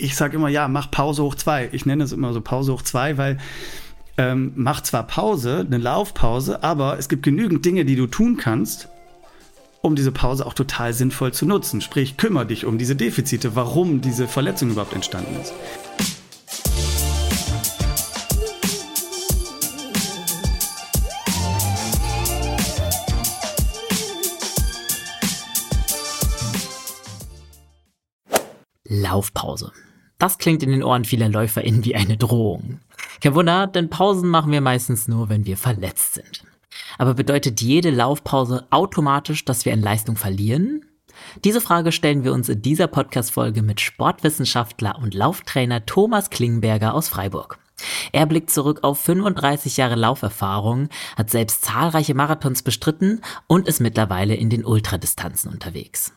ich sage immer, ja, mach Pause hoch zwei. Ich nenne es immer so Pause hoch zwei, weil ähm, mach zwar Pause, eine Laufpause, aber es gibt genügend Dinge, die du tun kannst, um diese Pause auch total sinnvoll zu nutzen. Sprich, kümmere dich um diese Defizite, warum diese Verletzung überhaupt entstanden ist. Laufpause. Das klingt in den Ohren vieler LäuferInnen wie eine Drohung. Kein Wunder, denn Pausen machen wir meistens nur, wenn wir verletzt sind. Aber bedeutet jede Laufpause automatisch, dass wir an Leistung verlieren? Diese Frage stellen wir uns in dieser Podcast-Folge mit Sportwissenschaftler und Lauftrainer Thomas Klingenberger aus Freiburg. Er blickt zurück auf 35 Jahre Lauferfahrung, hat selbst zahlreiche Marathons bestritten und ist mittlerweile in den Ultradistanzen unterwegs.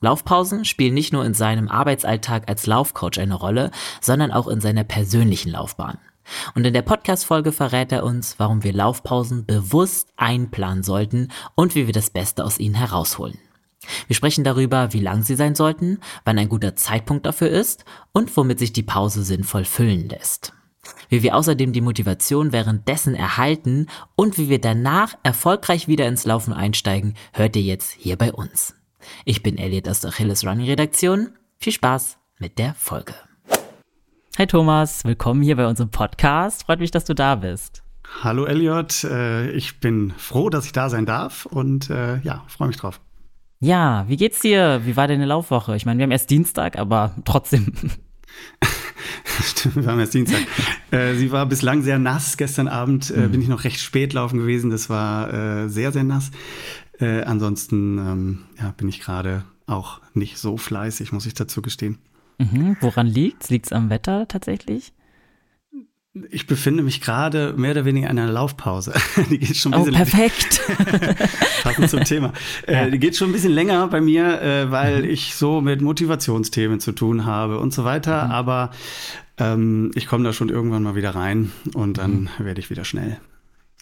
Laufpausen spielen nicht nur in seinem Arbeitsalltag als Laufcoach eine Rolle, sondern auch in seiner persönlichen Laufbahn. Und in der Podcast-Folge verrät er uns, warum wir Laufpausen bewusst einplanen sollten und wie wir das Beste aus ihnen herausholen. Wir sprechen darüber, wie lang sie sein sollten, wann ein guter Zeitpunkt dafür ist und womit sich die Pause sinnvoll füllen lässt. Wie wir außerdem die Motivation währenddessen erhalten und wie wir danach erfolgreich wieder ins Laufen einsteigen, hört ihr jetzt hier bei uns. Ich bin Elliot aus der Achilles Running Redaktion. Viel Spaß mit der Folge. Hi Thomas, willkommen hier bei unserem Podcast. Freut mich, dass du da bist. Hallo Elliot, äh, ich bin froh, dass ich da sein darf und äh, ja, freue mich drauf. Ja, wie geht's dir? Wie war deine Laufwoche? Ich meine, wir haben erst Dienstag, aber trotzdem. Stimmt, wir haben erst Dienstag. äh, sie war bislang sehr nass. Gestern Abend äh, mhm. bin ich noch recht spät laufen gewesen. Das war äh, sehr, sehr nass. Äh, ansonsten ähm, ja, bin ich gerade auch nicht so fleißig, muss ich dazu gestehen. Mhm. Woran liegt's? Liegt's am Wetter tatsächlich? Ich befinde mich gerade mehr oder weniger in einer Laufpause. Die geht schon ein bisschen. Oh, perfekt. Passend zum Thema. Äh, ja. Die geht schon ein bisschen länger bei mir, äh, weil mhm. ich so mit Motivationsthemen zu tun habe und so weiter. Mhm. Aber ähm, ich komme da schon irgendwann mal wieder rein und dann mhm. werde ich wieder schnell.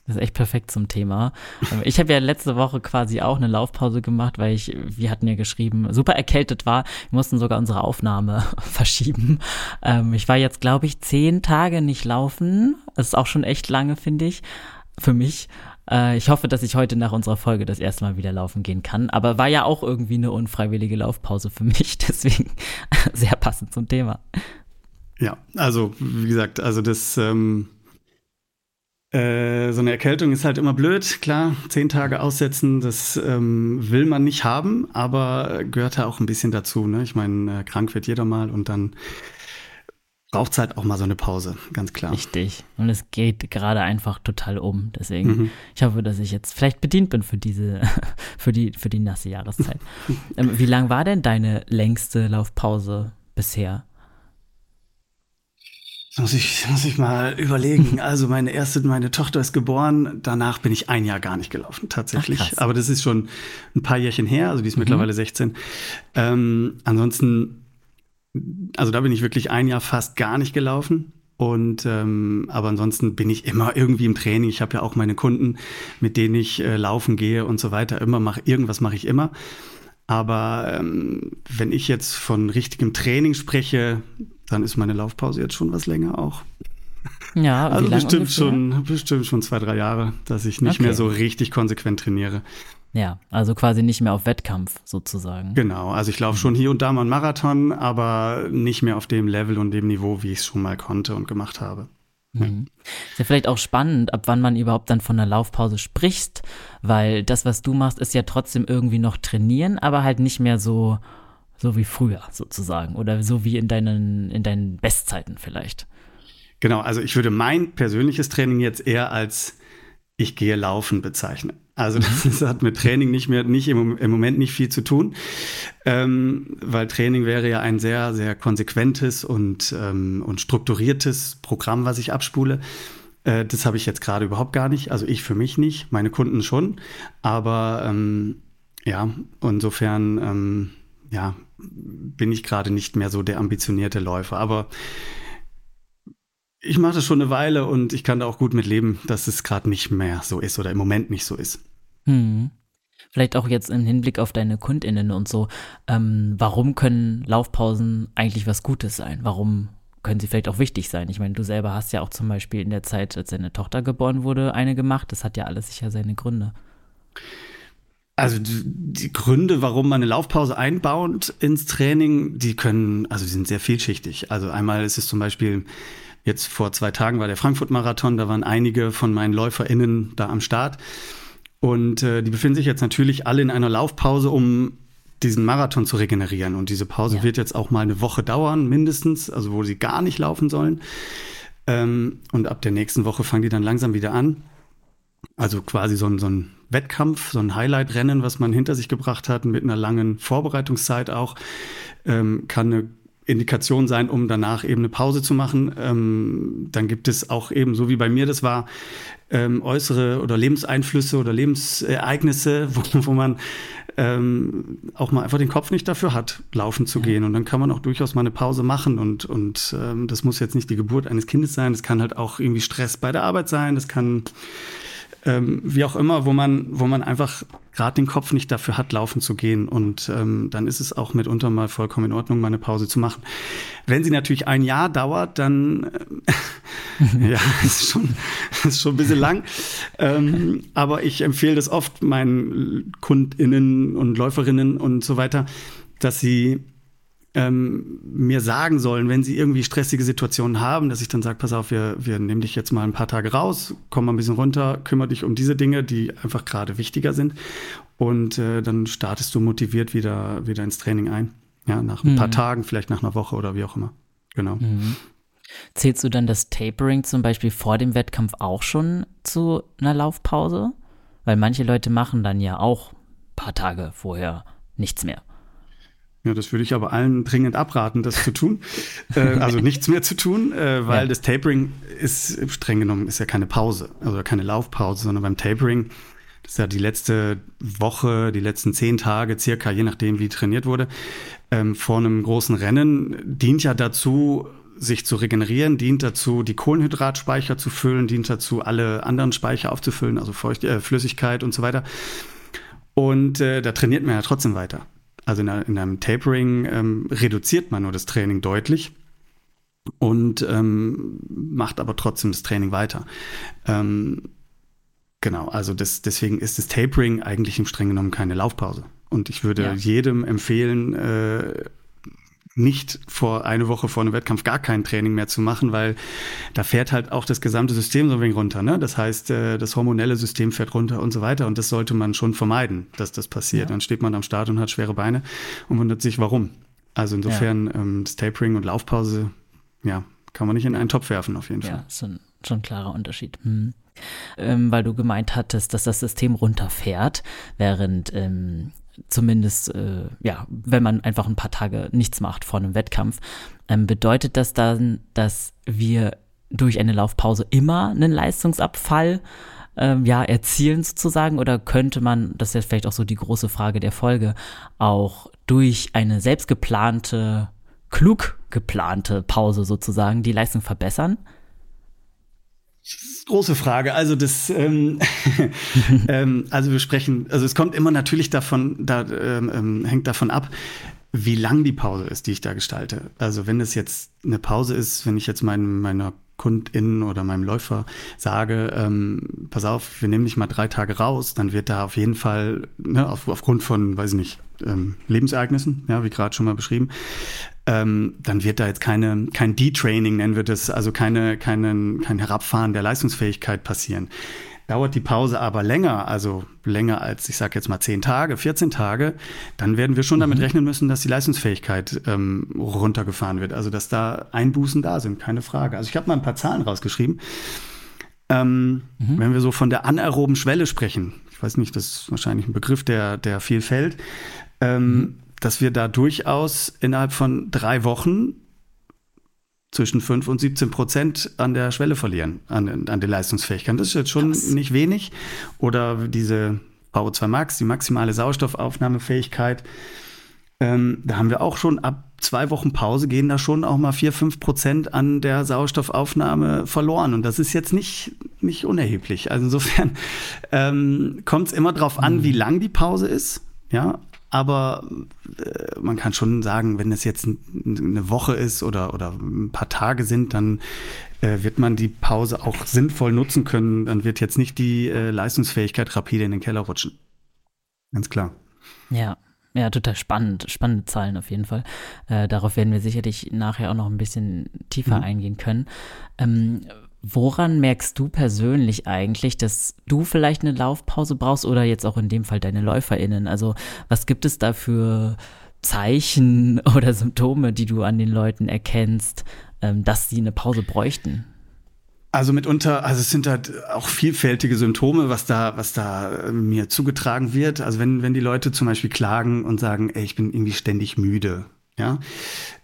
Das ist echt perfekt zum Thema. Ähm, ich habe ja letzte Woche quasi auch eine Laufpause gemacht, weil ich, wir hatten ja geschrieben, super erkältet war. Wir mussten sogar unsere Aufnahme verschieben. Ähm, ich war jetzt, glaube ich, zehn Tage nicht laufen. Das ist auch schon echt lange, finde ich, für mich. Äh, ich hoffe, dass ich heute nach unserer Folge das erste Mal wieder laufen gehen kann. Aber war ja auch irgendwie eine unfreiwillige Laufpause für mich. Deswegen sehr passend zum Thema. Ja, also wie gesagt, also das ähm, äh, so eine Erkältung ist halt immer blöd, klar. Zehn Tage aussetzen, das ähm, will man nicht haben, aber gehört ja auch ein bisschen dazu. Ne? Ich meine, äh, krank wird jeder mal und dann braucht es halt auch mal so eine Pause, ganz klar. Richtig. Und es geht gerade einfach total um. Deswegen, mhm. ich hoffe, dass ich jetzt vielleicht bedient bin für diese, für die, für die nasse Jahreszeit. ähm, wie lang war denn deine längste Laufpause bisher? Muss ich, muss ich mal überlegen. Also meine erste, meine Tochter ist geboren. Danach bin ich ein Jahr gar nicht gelaufen, tatsächlich. Ach, Aber das ist schon ein paar Jährchen her. Also die ist mhm. mittlerweile 16. Ähm, ansonsten, also da bin ich wirklich ein Jahr fast gar nicht gelaufen. Und ähm, aber ansonsten bin ich immer irgendwie im Training. Ich habe ja auch meine Kunden, mit denen ich äh, laufen gehe und so weiter. Immer mache irgendwas mache ich immer. Aber ähm, wenn ich jetzt von richtigem Training spreche, dann ist meine Laufpause jetzt schon was länger auch. Ja, also bestimmt schon, bestimmt schon zwei, drei Jahre, dass ich nicht okay. mehr so richtig konsequent trainiere. Ja, also quasi nicht mehr auf Wettkampf sozusagen. Genau, also ich laufe schon hier und da mal einen Marathon, aber nicht mehr auf dem Level und dem Niveau, wie ich es schon mal konnte und gemacht habe. Mhm. Ist ja vielleicht auch spannend, ab wann man überhaupt dann von einer Laufpause spricht, weil das, was du machst, ist ja trotzdem irgendwie noch trainieren, aber halt nicht mehr so, so wie früher sozusagen oder so wie in deinen, in deinen Bestzeiten vielleicht. Genau, also ich würde mein persönliches Training jetzt eher als ich gehe laufen bezeichnen. Also das, das hat mit Training nicht mehr, nicht im, im Moment nicht viel zu tun, ähm, weil Training wäre ja ein sehr, sehr konsequentes und, ähm, und strukturiertes Programm, was ich abspule. Äh, das habe ich jetzt gerade überhaupt gar nicht. Also ich für mich nicht, meine Kunden schon. Aber ähm, ja, insofern ähm, ja, bin ich gerade nicht mehr so der ambitionierte Läufer. Aber ich mache das schon eine Weile und ich kann da auch gut mit leben, dass es gerade nicht mehr so ist oder im Moment nicht so ist. Hm. Vielleicht auch jetzt im Hinblick auf deine KundInnen und so. Ähm, warum können Laufpausen eigentlich was Gutes sein? Warum können sie vielleicht auch wichtig sein? Ich meine, du selber hast ja auch zum Beispiel in der Zeit, als deine Tochter geboren wurde, eine gemacht. Das hat ja alles sicher seine Gründe. Also die Gründe, warum man eine Laufpause einbaut ins Training, die können, also die sind sehr vielschichtig. Also einmal ist es zum Beispiel, jetzt vor zwei Tagen war der Frankfurt-Marathon, da waren einige von meinen LäuferInnen da am Start. Und äh, die befinden sich jetzt natürlich alle in einer Laufpause, um diesen Marathon zu regenerieren. Und diese Pause ja. wird jetzt auch mal eine Woche dauern, mindestens, also wo sie gar nicht laufen sollen. Ähm, und ab der nächsten Woche fangen die dann langsam wieder an. Also quasi so ein, so ein Wettkampf, so ein Highlight-Rennen, was man hinter sich gebracht hat, mit einer langen Vorbereitungszeit auch, ähm, kann eine Indikation sein, um danach eben eine Pause zu machen. Ähm, dann gibt es auch eben, so wie bei mir das war, ähm, äußere oder Lebenseinflüsse oder Lebensereignisse, wo, wo man ähm, auch mal einfach den Kopf nicht dafür hat, laufen zu ja. gehen. Und dann kann man auch durchaus mal eine Pause machen. Und, und ähm, das muss jetzt nicht die Geburt eines Kindes sein, das kann halt auch irgendwie Stress bei der Arbeit sein, das kann ähm, wie auch immer, wo man, wo man einfach gerade den Kopf nicht dafür hat, laufen zu gehen. Und ähm, dann ist es auch mitunter mal vollkommen in Ordnung, mal eine Pause zu machen. Wenn sie natürlich ein Jahr dauert, dann äh, ja, ist schon, ist schon ein bisschen lang. Ähm, aber ich empfehle das oft meinen KundInnen und Läuferinnen und so weiter, dass sie ähm, mir sagen sollen, wenn sie irgendwie stressige Situationen haben, dass ich dann sage, pass auf, wir, wir nehmen dich jetzt mal ein paar Tage raus, komm mal ein bisschen runter, kümmere dich um diese Dinge, die einfach gerade wichtiger sind. Und äh, dann startest du motiviert wieder, wieder ins Training ein. Ja, nach ein mhm. paar Tagen, vielleicht nach einer Woche oder wie auch immer. Genau. Mhm. Zählst du dann das Tapering zum Beispiel vor dem Wettkampf auch schon zu einer Laufpause? Weil manche Leute machen dann ja auch ein paar Tage vorher nichts mehr. Ja, das würde ich aber allen dringend abraten, das zu tun. äh, also nichts mehr zu tun, äh, weil ja. das Tapering ist streng genommen ist ja keine Pause, also keine Laufpause, sondern beim Tapering, das ist ja die letzte Woche, die letzten zehn Tage circa, je nachdem wie trainiert wurde, ähm, vor einem großen Rennen, dient ja dazu, sich zu regenerieren, dient dazu, die Kohlenhydratspeicher zu füllen, dient dazu, alle anderen Speicher aufzufüllen, also Feucht, äh, Flüssigkeit und so weiter. Und äh, da trainiert man ja trotzdem weiter. Also in, in einem Tapering ähm, reduziert man nur das Training deutlich und ähm, macht aber trotzdem das Training weiter. Ähm, genau, also das, deswegen ist das Tapering eigentlich im streng genommen keine Laufpause. Und ich würde ja. jedem empfehlen, äh, nicht vor eine Woche vor einem Wettkampf gar kein Training mehr zu machen, weil da fährt halt auch das gesamte System so ein wenig runter. Ne? Das heißt, äh, das hormonelle System fährt runter und so weiter. Und das sollte man schon vermeiden, dass das passiert. Ja. Dann steht man am Start und hat schwere Beine und wundert sich, warum. Also insofern ja. ähm, das Tapering und Laufpause, ja, kann man nicht in einen Topf werfen, auf jeden Fall. Ja, schon, schon ein klarer Unterschied. Hm. Ähm, weil du gemeint hattest, dass das System runterfährt, während ähm, zumindest, äh, ja, wenn man einfach ein paar Tage nichts macht vor einem Wettkampf, ähm, bedeutet das dann, dass wir durch eine Laufpause immer einen Leistungsabfall ähm, ja, erzielen sozusagen? Oder könnte man, das ist jetzt vielleicht auch so die große Frage der Folge, auch durch eine selbstgeplante, klug geplante Pause sozusagen die Leistung verbessern? Große Frage. Also das, ähm, ähm, also wir sprechen, also es kommt immer natürlich davon, da ähm, ähm, hängt davon ab, wie lang die Pause ist, die ich da gestalte. Also wenn es jetzt eine Pause ist, wenn ich jetzt mein, meiner KundInnen oder meinem Läufer sage, ähm, pass auf, wir nehmen dich mal drei Tage raus, dann wird da auf jeden Fall, ne, auf, aufgrund von, weiß ich nicht, ähm, Lebensereignissen, ja, wie gerade schon mal beschrieben, ähm, dann wird da jetzt keine, kein Detraining, nennen wir das, also keine, keinen, kein Herabfahren der Leistungsfähigkeit passieren. Dauert die Pause aber länger, also länger als, ich sage jetzt mal 10 Tage, 14 Tage, dann werden wir schon mhm. damit rechnen müssen, dass die Leistungsfähigkeit ähm, runtergefahren wird. Also dass da Einbußen da sind, keine Frage. Also ich habe mal ein paar Zahlen rausgeschrieben. Ähm, mhm. Wenn wir so von der anaeroben Schwelle sprechen, ich weiß nicht, das ist wahrscheinlich ein Begriff, der, der viel fällt, ähm, mhm dass wir da durchaus innerhalb von drei Wochen zwischen 5 und 17 Prozent an der Schwelle verlieren, an, an der Leistungsfähigkeit. Das ist jetzt schon Krass. nicht wenig. Oder diese VO2 Max, die maximale Sauerstoffaufnahmefähigkeit. Ähm, da haben wir auch schon ab zwei Wochen Pause gehen da schon auch mal 4, 5 Prozent an der Sauerstoffaufnahme verloren. Und das ist jetzt nicht, nicht unerheblich. Also insofern ähm, kommt es immer darauf an, wie lang die Pause ist. Ja, aber äh, man kann schon sagen, wenn es jetzt eine Woche ist oder, oder ein paar Tage sind, dann äh, wird man die Pause auch sinnvoll nutzen können. Dann wird jetzt nicht die äh, Leistungsfähigkeit rapide in den Keller rutschen. Ganz klar. Ja, ja, total spannend. Spannende Zahlen auf jeden Fall. Äh, darauf werden wir sicherlich nachher auch noch ein bisschen tiefer mhm. eingehen können. Ähm, woran merkst du persönlich eigentlich, dass du vielleicht eine Laufpause brauchst oder jetzt auch in dem Fall deine LäuferInnen? Also, was gibt es da für Zeichen oder Symptome, die du an den Leuten erkennst, ähm, dass sie eine Pause bräuchten? Also mitunter, also es sind halt auch vielfältige Symptome, was da, was da äh, mir zugetragen wird. Also wenn, wenn die Leute zum Beispiel klagen und sagen, ey, ich bin irgendwie ständig müde, ja,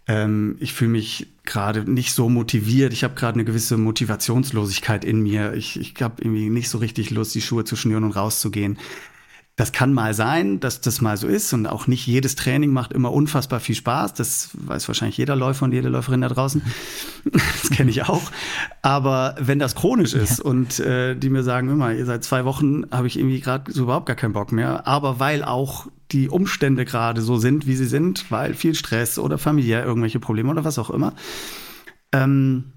ähm, ich fühle mich gerade nicht so motiviert, ich habe gerade eine gewisse Motivationslosigkeit in mir, ich, ich habe irgendwie nicht so richtig Lust, die Schuhe zu schnüren und rauszugehen. Das kann mal sein, dass das mal so ist und auch nicht jedes Training macht immer unfassbar viel Spaß. Das weiß wahrscheinlich jeder Läufer und jede Läuferin da draußen. Das kenne ich auch. Aber wenn das chronisch ist ja. und äh, die mir sagen, immer, ihr seit zwei Wochen habe ich irgendwie gerade so überhaupt gar keinen Bock mehr, aber weil auch die Umstände gerade so sind, wie sie sind, weil viel Stress oder familiär irgendwelche Probleme oder was auch immer, ähm,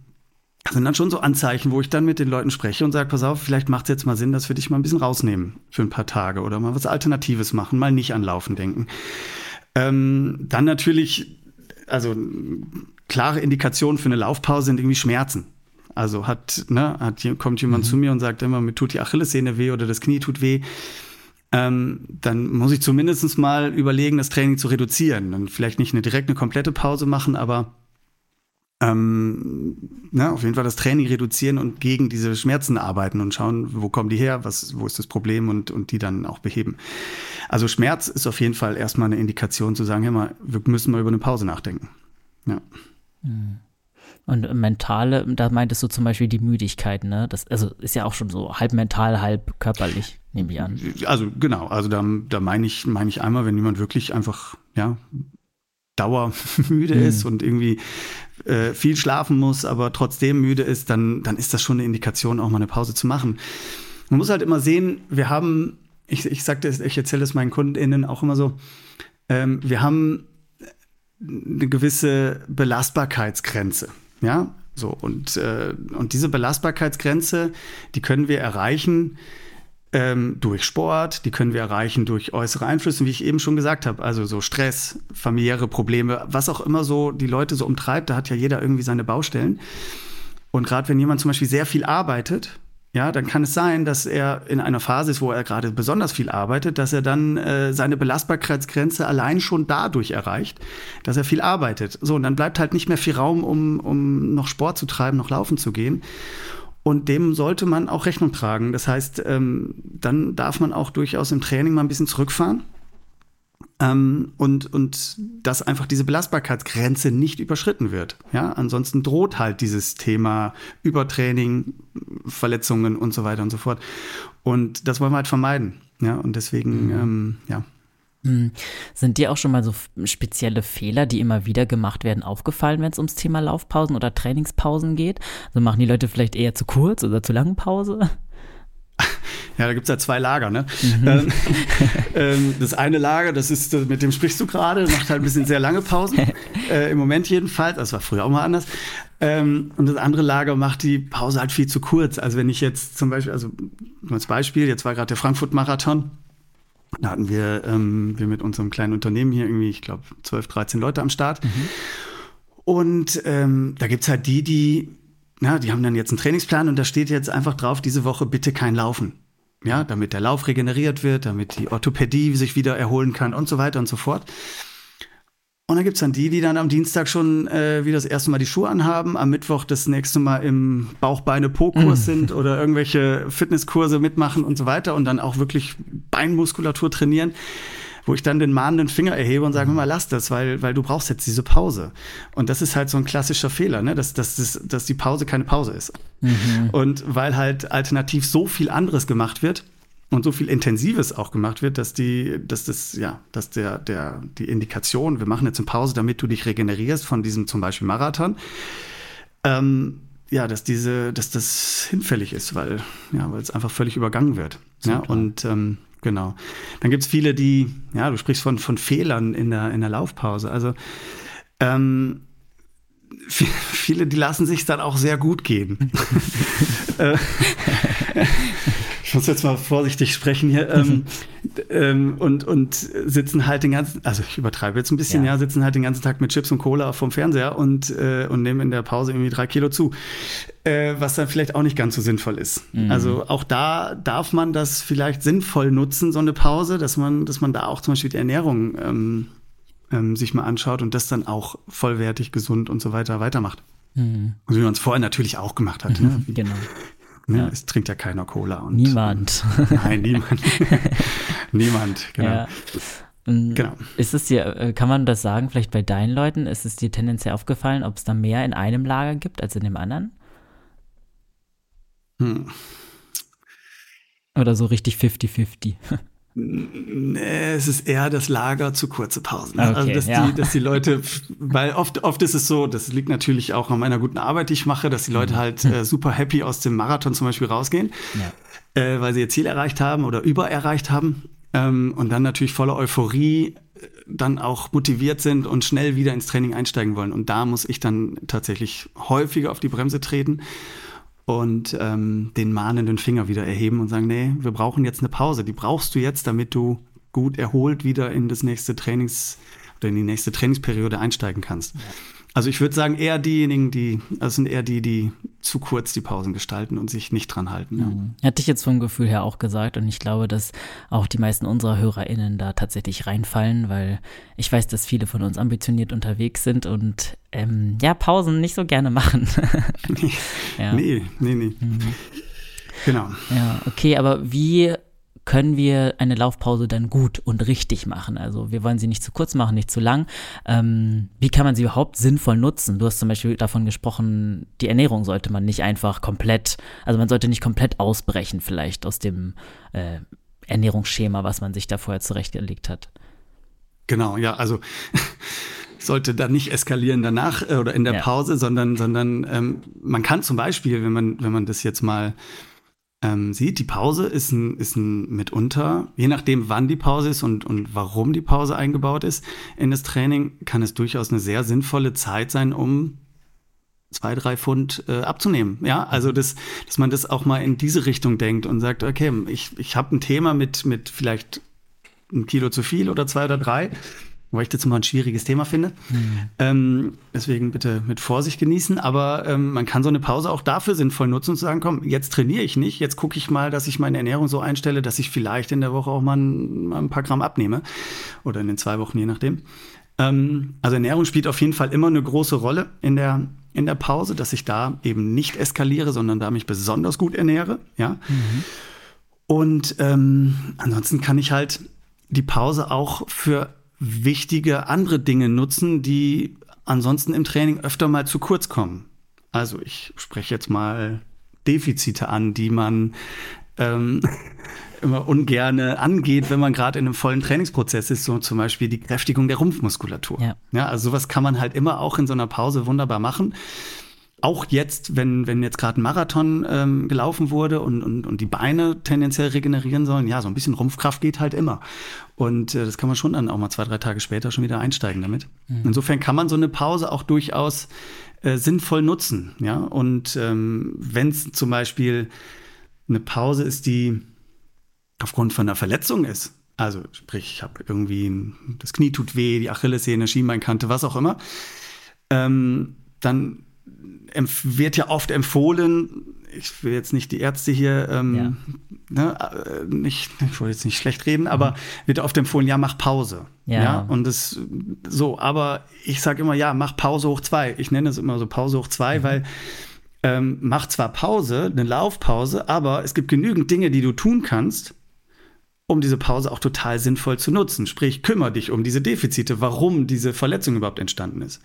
sind dann schon so Anzeichen, wo ich dann mit den Leuten spreche und sage, pass auf, vielleicht macht es jetzt mal Sinn, dass wir dich mal ein bisschen rausnehmen für ein paar Tage oder mal was Alternatives machen, mal nicht an Laufen denken. Ähm, dann natürlich, also klare Indikationen für eine Laufpause sind irgendwie Schmerzen. Also hat, ne, hat, kommt jemand mhm. zu mir und sagt immer, mir tut die Achillessehne weh oder das Knie tut weh. Ähm, dann muss ich zumindest mal überlegen, das Training zu reduzieren. Dann vielleicht nicht eine direkt eine komplette Pause machen, aber ähm, na, auf jeden Fall das Training reduzieren und gegen diese Schmerzen arbeiten und schauen, wo kommen die her, was, wo ist das Problem und, und die dann auch beheben. Also Schmerz ist auf jeden Fall erstmal eine Indikation zu sagen, hey mal, wir müssen mal über eine Pause nachdenken. Ja. Mhm. Und mentale, da meintest du zum Beispiel die Müdigkeit, ne? Das also ist ja auch schon so halb mental, halb körperlich, nehme ich an. Also genau, also da, da meine ich, meine ich einmal, wenn jemand wirklich einfach, ja, dauermüde mhm. ist und irgendwie äh, viel schlafen muss, aber trotzdem müde ist, dann, dann ist das schon eine Indikation, auch mal eine Pause zu machen. Man muss halt immer sehen, wir haben, ich, ich sagte es, ich erzähle es meinen KundInnen auch immer so, ähm, wir haben eine gewisse Belastbarkeitsgrenze. Ja, so und, äh, und diese Belastbarkeitsgrenze, die können wir erreichen, ähm, durch Sport, die können wir erreichen durch äußere Einflüsse, wie ich eben schon gesagt habe, also so Stress, familiäre Probleme, was auch immer so die Leute so umtreibt, da hat ja jeder irgendwie seine Baustellen. Und gerade wenn jemand zum Beispiel sehr viel arbeitet, ja, dann kann es sein, dass er in einer Phase ist, wo er gerade besonders viel arbeitet, dass er dann äh, seine Belastbarkeitsgrenze allein schon dadurch erreicht, dass er viel arbeitet. So, und dann bleibt halt nicht mehr viel Raum, um, um noch Sport zu treiben, noch laufen zu gehen. Und dem sollte man auch Rechnung tragen. Das heißt, ähm, dann darf man auch durchaus im Training mal ein bisschen zurückfahren. Ähm, und, und dass einfach diese Belastbarkeitsgrenze nicht überschritten wird. Ja, ansonsten droht halt dieses Thema Übertraining, Verletzungen und so weiter und so fort. Und das wollen wir halt vermeiden. Ja, und deswegen, mhm. ähm, ja. Hm. Sind dir auch schon mal so spezielle Fehler, die immer wieder gemacht werden, aufgefallen, wenn es ums Thema Laufpausen oder Trainingspausen geht? Also machen die Leute vielleicht eher zu kurz oder zu lange Pause? Ja, da gibt es ja zwei Lager, ne? Mhm. Ähm, ähm, das eine Lager, das ist, mit dem sprichst du gerade, macht halt ein bisschen sehr lange Pausen. Äh, Im Moment jedenfalls, das war früher auch mal anders. Ähm, und das andere Lager macht die Pause halt viel zu kurz. Also wenn ich jetzt zum Beispiel, also als Beispiel, jetzt war gerade der Frankfurt-Marathon. Da hatten wir, ähm, wir mit unserem kleinen Unternehmen hier irgendwie, ich glaube, 12, 13 Leute am Start. Mhm. Und ähm, da gibt es halt die, die, na, die haben dann jetzt einen Trainingsplan und da steht jetzt einfach drauf, diese Woche bitte kein Laufen. Ja, damit der Lauf regeneriert wird, damit die Orthopädie sich wieder erholen kann und so weiter und so fort. Und dann gibt es dann die, die dann am Dienstag schon äh, wieder das erste Mal die Schuhe anhaben, am Mittwoch das nächste Mal im Bauch-Beine-Po-Kurs mm. sind oder irgendwelche Fitnesskurse mitmachen und so weiter und dann auch wirklich Beinmuskulatur trainieren, wo ich dann den mahnenden Finger erhebe und sage, hör mal, lass das, weil, weil du brauchst jetzt diese Pause. Und das ist halt so ein klassischer Fehler, ne? dass, dass, dass, dass die Pause keine Pause ist. Mhm. Und weil halt alternativ so viel anderes gemacht wird, und so viel Intensives auch gemacht wird, dass die, dass das, ja, dass der, der, die Indikation, wir machen jetzt eine Pause, damit du dich regenerierst von diesem zum Beispiel Marathon, ähm, ja, dass diese, dass das hinfällig ist, weil, ja, weil es einfach völlig übergangen wird. Ja, und ähm, genau. Dann gibt es viele, die, ja, du sprichst von, von Fehlern in der, in der Laufpause. Also ähm, viele, die lassen sich dann auch sehr gut gehen. Ich muss jetzt mal vorsichtig sprechen hier, ähm, ähm, und, und sitzen halt den ganzen, also ich übertreibe jetzt ein bisschen, ja, ja sitzen halt den ganzen Tag mit Chips und Cola vom Fernseher und, äh, und nehmen in der Pause irgendwie drei Kilo zu, äh, was dann vielleicht auch nicht ganz so sinnvoll ist. Mhm. Also auch da darf man das vielleicht sinnvoll nutzen, so eine Pause, dass man, dass man da auch zum Beispiel die Ernährung ähm, ähm, sich mal anschaut und das dann auch vollwertig, gesund und so weiter weitermacht. Mhm. Und wie man es vorher natürlich auch gemacht hat. Ne? Genau. Ne? Ja. Es trinkt ja keiner Cola. Und, niemand. nein, niemand. niemand, genau. Ja. Genau. Ist es dir, äh, kann man das sagen, vielleicht bei deinen Leuten, ist es dir tendenziell aufgefallen, ob es da mehr in einem Lager gibt als in dem anderen? Hm. Oder so richtig 50-50? Nee, es ist eher das Lager zu kurze Pausen. Okay, also, dass, ja. die, dass die Leute, weil oft, oft ist es so, das liegt natürlich auch an meiner guten Arbeit, die ich mache, dass die Leute mhm. halt äh, super happy aus dem Marathon zum Beispiel rausgehen, ja. äh, weil sie ihr Ziel erreicht haben oder über erreicht haben. Ähm, und dann natürlich voller Euphorie äh, dann auch motiviert sind und schnell wieder ins Training einsteigen wollen. Und da muss ich dann tatsächlich häufiger auf die Bremse treten und ähm, den mahnenden Finger wieder erheben und sagen, nee, wir brauchen jetzt eine Pause. Die brauchst du jetzt, damit du gut erholt wieder in das nächste Trainings oder in die nächste Trainingsperiode einsteigen kannst. Ja. Also ich würde sagen, eher diejenigen, die, das sind eher die, die zu kurz die Pausen gestalten und sich nicht dran halten. Ja. Mhm. Hätte ich jetzt vom Gefühl her auch gesagt und ich glaube, dass auch die meisten unserer HörerInnen da tatsächlich reinfallen, weil ich weiß, dass viele von uns ambitioniert unterwegs sind und ähm, ja, Pausen nicht so gerne machen. nee, ja. nee, nee, nee. Mhm. Genau. Ja, okay, aber wie können wir eine Laufpause dann gut und richtig machen? Also wir wollen sie nicht zu kurz machen, nicht zu lang. Ähm, wie kann man sie überhaupt sinnvoll nutzen? Du hast zum Beispiel davon gesprochen, die Ernährung sollte man nicht einfach komplett, also man sollte nicht komplett ausbrechen vielleicht aus dem äh, Ernährungsschema, was man sich da vorher zurechtgelegt hat. Genau, ja, also sollte dann nicht eskalieren danach äh, oder in der ja. Pause, sondern, sondern ähm, man kann zum Beispiel, wenn man, wenn man das jetzt mal ähm, sieht, die Pause ist ein, ist ein mitunter, je nachdem, wann die Pause ist und, und warum die Pause eingebaut ist in das Training, kann es durchaus eine sehr sinnvolle Zeit sein, um zwei, drei Pfund äh, abzunehmen. Ja, also das, dass man das auch mal in diese Richtung denkt und sagt, okay, ich, ich habe ein Thema mit, mit vielleicht ein Kilo zu viel oder zwei oder drei Wobei ich das immer ein schwieriges Thema finde. Mhm. Ähm, deswegen bitte mit Vorsicht genießen. Aber ähm, man kann so eine Pause auch dafür sinnvoll nutzen und sagen, komm, jetzt trainiere ich nicht. Jetzt gucke ich mal, dass ich meine Ernährung so einstelle, dass ich vielleicht in der Woche auch mal ein, mal ein paar Gramm abnehme. Oder in den zwei Wochen, je nachdem. Ähm, also Ernährung spielt auf jeden Fall immer eine große Rolle in der, in der Pause, dass ich da eben nicht eskaliere, sondern da mich besonders gut ernähre. Ja. Mhm. Und ähm, ansonsten kann ich halt die Pause auch für wichtige andere Dinge nutzen, die ansonsten im Training öfter mal zu kurz kommen. Also ich spreche jetzt mal Defizite an, die man ähm, immer ungerne angeht, wenn man gerade in einem vollen Trainingsprozess ist, so zum Beispiel die Kräftigung der Rumpfmuskulatur. Ja. ja, also sowas kann man halt immer auch in so einer Pause wunderbar machen auch jetzt, wenn, wenn jetzt gerade ein Marathon ähm, gelaufen wurde und, und, und die Beine tendenziell regenerieren sollen, ja, so ein bisschen Rumpfkraft geht halt immer. Und äh, das kann man schon dann auch mal zwei, drei Tage später schon wieder einsteigen damit. Mhm. Insofern kann man so eine Pause auch durchaus äh, sinnvoll nutzen. Ja, und ähm, wenn es zum Beispiel eine Pause ist, die aufgrund von einer Verletzung ist, also sprich, ich habe irgendwie das Knie tut weh, die Achillessehne, Schienbeinkante, was auch immer, ähm, dann wird ja oft empfohlen, ich will jetzt nicht die Ärzte hier ähm, ja. Ne, äh, nicht, ich wollte jetzt nicht schlecht reden, aber mhm. wird oft empfohlen, ja, mach Pause. Ja. ja und das so, aber ich sage immer, ja, mach Pause hoch zwei. Ich nenne es immer so Pause hoch zwei, mhm. weil ähm, mach zwar Pause, eine Laufpause, aber es gibt genügend Dinge, die du tun kannst, um diese Pause auch total sinnvoll zu nutzen. Sprich, kümmere dich um diese Defizite, warum diese Verletzung überhaupt entstanden ist.